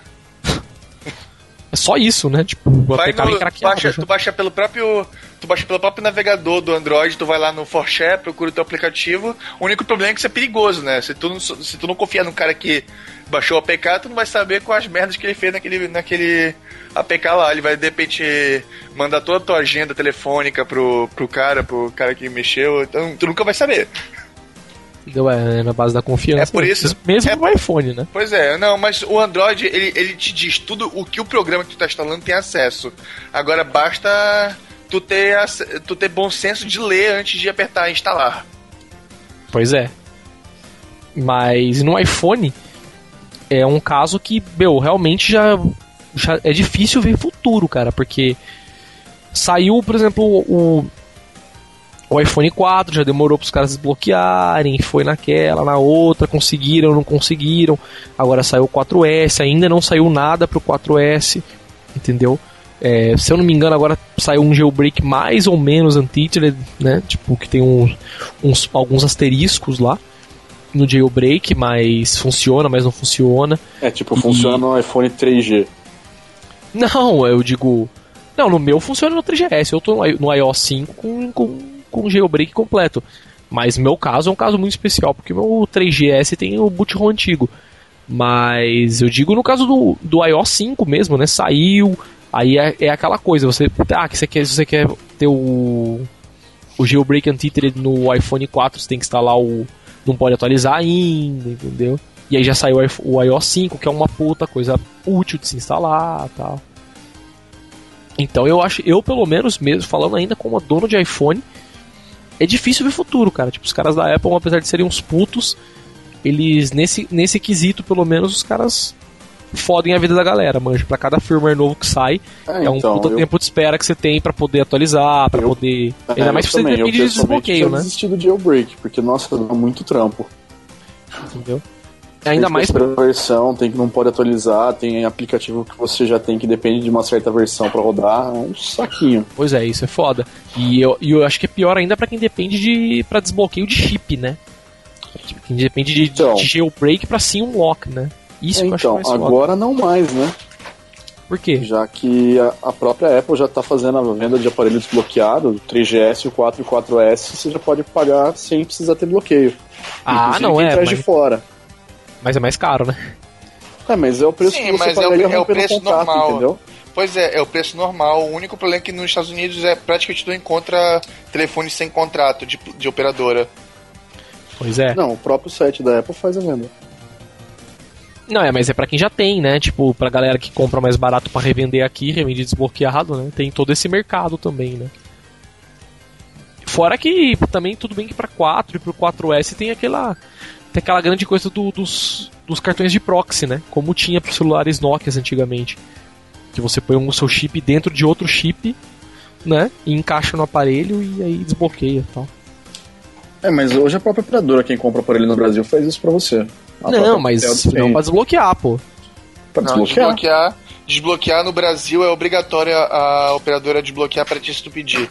É só isso, né? Tipo, o Vai APK no- craqueado. baixa, já. tu baixa pelo próprio. Tu baixa pelo próprio navegador do Android, tu vai lá no Forshare, procura o teu aplicativo. O único problema é que isso é perigoso, né? Se tu não, se tu não confia no cara que baixou o APK, tu não vai saber quais merdas que ele fez naquele, naquele APK lá. Ele vai de repente mandar toda a tua agenda telefônica pro, pro cara, pro cara que mexeu. Então tu nunca vai saber. Entendeu? É na base da confiança. É por isso. Mesmo é, no iPhone, né? Pois é, não, mas o Android, ele, ele te diz tudo o que o programa que tu tá instalando tem acesso. Agora basta tu ter, tu ter bom senso de ler antes de apertar instalar. Pois é. Mas no iPhone é um caso que, meu, realmente já, já é difícil ver futuro, cara, porque saiu, por exemplo, o, o iPhone 4, já demorou para os caras desbloquearem, foi naquela, na outra, conseguiram, não conseguiram. Agora saiu o 4S, ainda não saiu nada pro 4S, entendeu? É, se eu não me engano, agora saiu um jailbreak mais ou menos anti-cheated, né? Tipo, que tem uns, alguns asteriscos lá no jailbreak, mas funciona, mas não funciona. É, tipo, funciona e... no iPhone 3G. Não, eu digo. Não, no meu funciona no 3GS. Eu tô no iOS 5 com, com, com jailbreak completo. Mas meu caso é um caso muito especial, porque meu 3GS tem o boot ROM antigo. Mas eu digo no caso do, do iOS 5 mesmo, né? Saiu, aí é, é aquela coisa, você. Ah, que você quer, se você quer ter o. O jailbreak anti no iPhone 4, você tem que instalar o não pode atualizar ainda, entendeu? E aí já saiu o iOS 5, que é uma puta coisa útil de se instalar tal. Então eu acho, eu pelo menos mesmo, falando ainda como dono de iPhone, é difícil ver futuro, cara. Tipo, os caras da Apple, apesar de serem uns putos, eles, nesse, nesse quesito, pelo menos, os caras fodem a vida da galera, manja. Pra cada firmware novo que sai, é, é um então, puta eu... tempo de espera que você tem para poder atualizar, para eu... poder. É, Ainda mais pra você depende de desbloqueio, né? desistido de jailbreak, porque, nossa, dá muito trampo. Entendeu? Ainda mais pra versão, tem que não pode atualizar, tem aplicativo que você já tem que depende de uma certa versão para rodar, é um saquinho. Pois é, isso é foda. E eu, e eu acho que é pior ainda para quem depende de para desbloqueio de chip, né? Quem depende de, então, de jailbreak para sim um lock, né? Isso é, eu então, agora não mais, né? Por quê? Já que a, a própria Apple já está fazendo a venda de aparelho desbloqueado, o 3GS, o 4 e o 4S, você já pode pagar sem precisar ter bloqueio. Ah, Inclusive, não é. Mas... de fora. Mas é mais caro, né? É, mas é o preço Sim, que você pagaria é o, é o preço contrato, normal. entendeu? Pois é, é o preço normal. O único problema é que nos Estados Unidos é praticamente tu encontra telefone sem contrato de, de operadora. Pois é. Não, o próprio site da Apple faz a venda. Não, é, mas é para quem já tem, né? Tipo, pra galera que compra mais barato para revender aqui, revende desbloqueado, né? Tem todo esse mercado também, né? Fora que também tudo bem que para 4 e pro 4S tem aquela tem aquela grande coisa do, dos, dos cartões de proxy, né? Como tinha para celulares Nokia antigamente. Que você põe o seu chip dentro de outro chip, né? E encaixa no aparelho e aí desbloqueia e tal. É, mas hoje a própria operadora, quem compra aparelho no Brasil, faz isso pra você. A não, mas não pra desbloquear, pô. Pra desbloquear? Não, desbloquear? Desbloquear no Brasil é obrigatório a operadora desbloquear pra ti se tu pedir.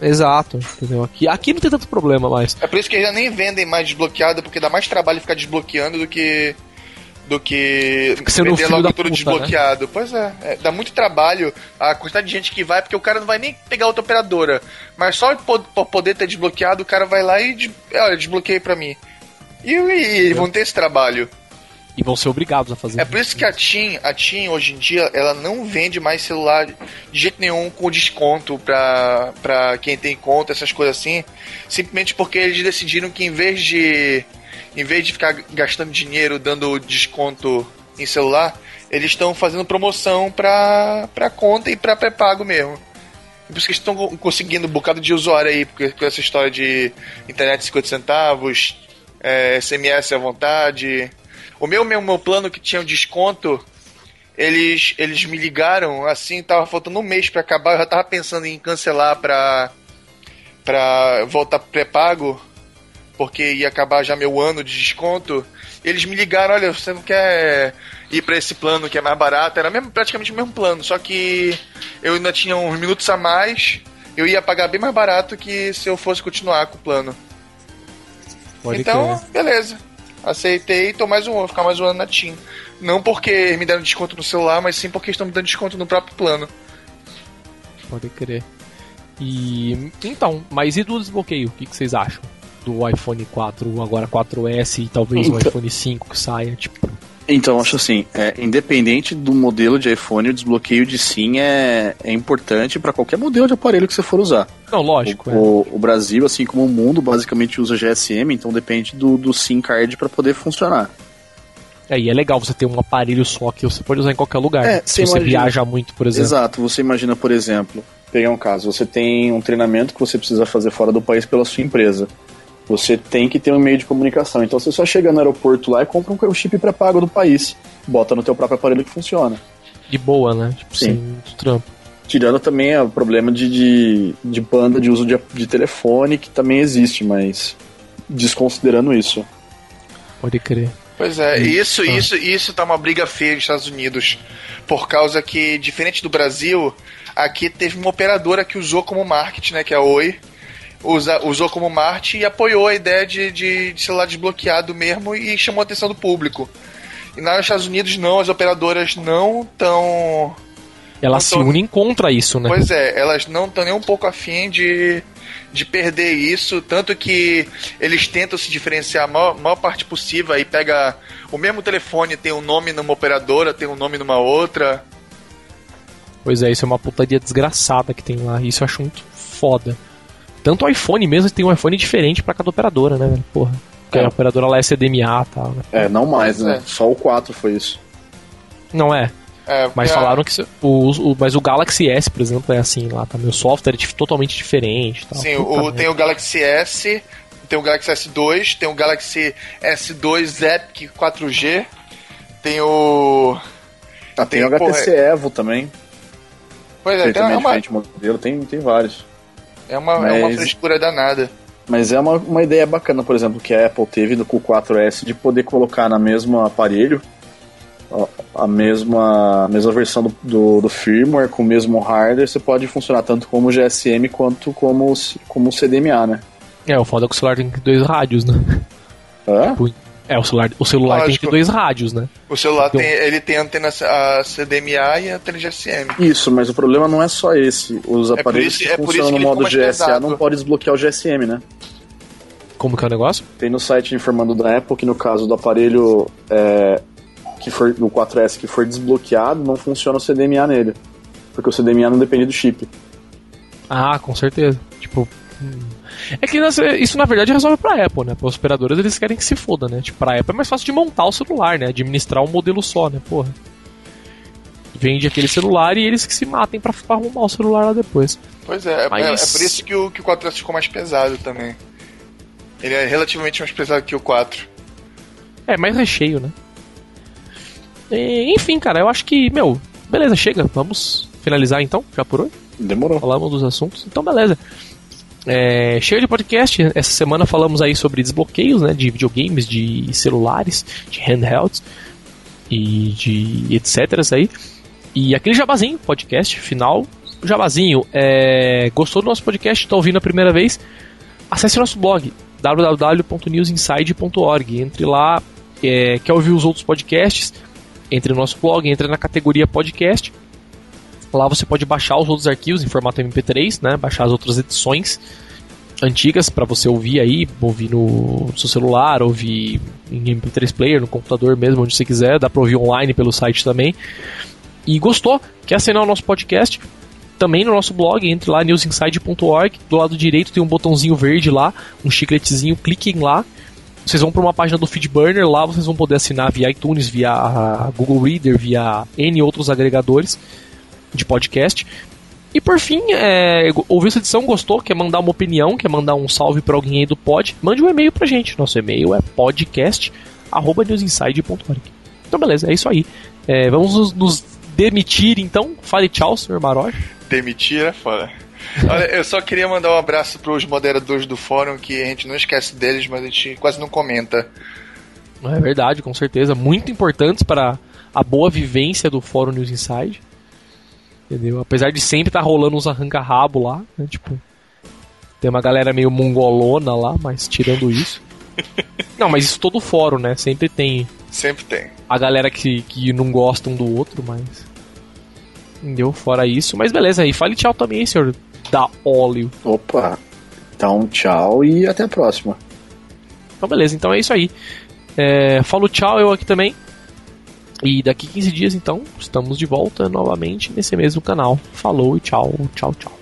Exato, entendeu? Aqui, aqui não tem tanto problema mais. É por isso que eles já nem vendem mais desbloqueado, porque dá mais trabalho ficar desbloqueando do que. do que. Sendo vender logo tudo puta, desbloqueado. Né? Pois é, é, dá muito trabalho a quantidade de gente que vai, porque o cara não vai nem pegar outra operadora. Mas só por poder ter desbloqueado, o cara vai lá e. Olha, desbloqueei pra mim. E, e, vão ter esse trabalho. E vão ser obrigados a fazer. É por isso que a TIM, a TIM hoje em dia, ela não vende mais celular de jeito nenhum com desconto pra, pra quem tem conta, essas coisas assim. Simplesmente porque eles decidiram que em vez de. Em vez de ficar gastando dinheiro dando desconto em celular, eles estão fazendo promoção pra, pra conta e pra pré-pago mesmo. Por isso que estão conseguindo um bocado de usuário aí, porque com essa história de internet 50 centavos, é, SMS à vontade. O meu meu plano que tinha um desconto, eles, eles me ligaram assim, tava faltando um mês para acabar, eu já tava pensando em cancelar pra, pra voltar pré-pago, porque ia acabar já meu ano de desconto. Eles me ligaram, olha, você não quer ir para esse plano que é mais barato? Era mesmo, praticamente o mesmo plano, só que eu ainda tinha uns minutos a mais, eu ia pagar bem mais barato que se eu fosse continuar com o plano. Pode então, beleza. Aceitei e tô mais um ano, ficar mais um ano na TIM. Não porque me deram desconto no celular, mas sim porque estão me dando desconto no próprio plano. Pode crer. E então, mas e do desbloqueio? O que, que vocês acham? Do iPhone 4, agora 4S e talvez o então. iPhone 5 que saia, tipo. Então, acho assim, é, independente do modelo de iPhone, o desbloqueio de SIM é, é importante para qualquer modelo de aparelho que você for usar. Não, lógico. O, é. o, Brasil, assim como o mundo, basicamente usa GSM, então depende do, do SIM card para poder funcionar. É, e é legal você ter um aparelho só que você pode usar em qualquer lugar. É, se você imagina... viaja muito, por exemplo. Exato, você imagina, por exemplo, pegar um caso, você tem um treinamento que você precisa fazer fora do país pela sua empresa você tem que ter um meio de comunicação. Então você só chega no aeroporto lá e compra um chip pré-pago do país, bota no teu próprio aparelho que funciona. De boa, né? Tipo, Sim. sem trampo. Tirando também o problema de, de, de banda de uso de, de telefone, que também existe, mas desconsiderando isso. Pode crer. Pois é, isso, ah. isso, isso tá uma briga feia nos Estados Unidos. Por causa que, diferente do Brasil, aqui teve uma operadora que usou como marketing, né? Que é a Oi usa, usou como Marte e apoiou a ideia de, de, de celular desbloqueado mesmo e chamou a atenção do público. E nos Estados Unidos não, as operadoras não estão. Elas se unem contra isso, né? Pois é, elas não estão nem um pouco afim de, de perder isso, tanto que eles tentam se diferenciar a maior, maior parte possível, aí pega o mesmo telefone, tem um nome numa operadora, tem um nome numa outra. Pois é, isso é uma putaria desgraçada que tem lá, isso eu acho muito foda. Tanto o iPhone mesmo tem um iPhone diferente para cada operadora, né, velho? Porra. Porque é. a operadora lá é CDMA e tal, né? É, não mais, né? É. Só o 4 foi isso. Não é. É, mas é. falaram que o, o, mas o Galaxy S, por exemplo, é assim lá também. O software é totalmente diferente. Tal. Sim, o, tem o Galaxy S, tem o Galaxy S2, tem o Galaxy S2 Epic 4G, tem o. Ah, tem, tem o HTC porra, Evo também. Pois é, tem, tem uma... modelo, tem, tem vários. É uma, mas, é uma frescura danada. Mas é uma, uma ideia bacana, por exemplo, que a Apple teve no Q4S de poder colocar na mesma aparelho a mesma, a mesma versão do, do, do, firmware com o mesmo hardware, você pode funcionar tanto como GSM quanto como, como CDMA, né? É, o foda é que o celular tem dois rádios, né? Hã? Tipo, é, o celular, o celular Lógico. tem dois rádios, né? O celular então... tem, ele tem antena a CDMA e a antena GSM. Isso, mas o problema não é só esse. Os é aparelhos isso, que é funcionam no modo GSA pesado. não podem desbloquear o GSM, né? Como que é o negócio? Tem no site informando da Apple que no caso do aparelho é, que for no 4S que for desbloqueado, não funciona o CDMA nele. Porque o CDMA não depende do chip. Ah, com certeza. Tipo. É que isso na verdade resolve pra Apple, né? Para os operadores eles querem que se foda, né? Tipo, pra Apple é mais fácil de montar o celular, né? Administrar um modelo só, né? Porra. Vende aquele celular e eles que se matem pra, pra arrumar o celular lá depois. Pois é, é Mas... é, é, por isso que o, que o 4S ficou mais pesado também. Ele é relativamente mais pesado que o 4. É, mais recheio, né? E, enfim, cara, eu acho que, meu, beleza, chega. Vamos finalizar então, já por hoje? Demorou. Falamos dos assuntos. Então, beleza. É, cheio de podcast. Essa semana falamos aí sobre desbloqueios né, de videogames, de celulares, de handhelds e de etc. Aí. E aquele jabazinho, podcast final. Jabazinho, é, gostou do nosso podcast? Está ouvindo a primeira vez? Acesse nosso blog www.newsinside.org. Entre lá, é, quer ouvir os outros podcasts? Entre no nosso blog, entre na categoria podcast Lá você pode baixar os outros arquivos em formato MP3, né? Baixar as outras edições antigas para você ouvir aí, ouvir no seu celular, ouvir em MP3 player, no computador mesmo, onde você quiser, dá para ouvir online pelo site também. E gostou? Quer assinar o nosso podcast? Também no nosso blog, entre lá newsinside.org, do lado direito tem um botãozinho verde lá, um chicletezinho, cliquem lá. Vocês vão para uma página do Feedburner, lá vocês vão poder assinar via iTunes, via Google Reader, via N outros agregadores de podcast. E por fim, é, ouviu essa edição, gostou, quer mandar uma opinião, quer mandar um salve para alguém aí do pod, mande um e-mail pra gente. Nosso e-mail é podcast@newsinside.org. Então beleza, é isso aí. É, vamos nos, nos, demitir então. Fale tchau, senhor Maroche. Demitir é foda. Olha, eu só queria mandar um abraço para os moderadores do fórum, que a gente não esquece deles, mas a gente quase não comenta. É verdade, com certeza. Muito importantes para a boa vivência do Fórum News Inside. Entendeu? Apesar de sempre estar tá rolando uns arranca-rabo lá, né? Tipo, tem uma galera meio mongolona lá, mas tirando isso. não, mas isso todo fórum, né? Sempre tem. Sempre tem. A galera que, que não gosta um do outro, mas. Entendeu? Fora isso. Mas beleza, e fale tchau também, senhor da óleo. Opa! Então, tchau e até a próxima. Então, beleza, então é isso aí. É, falo tchau, eu aqui também. E daqui 15 dias, então, estamos de volta novamente nesse mesmo canal. Falou e tchau, tchau, tchau.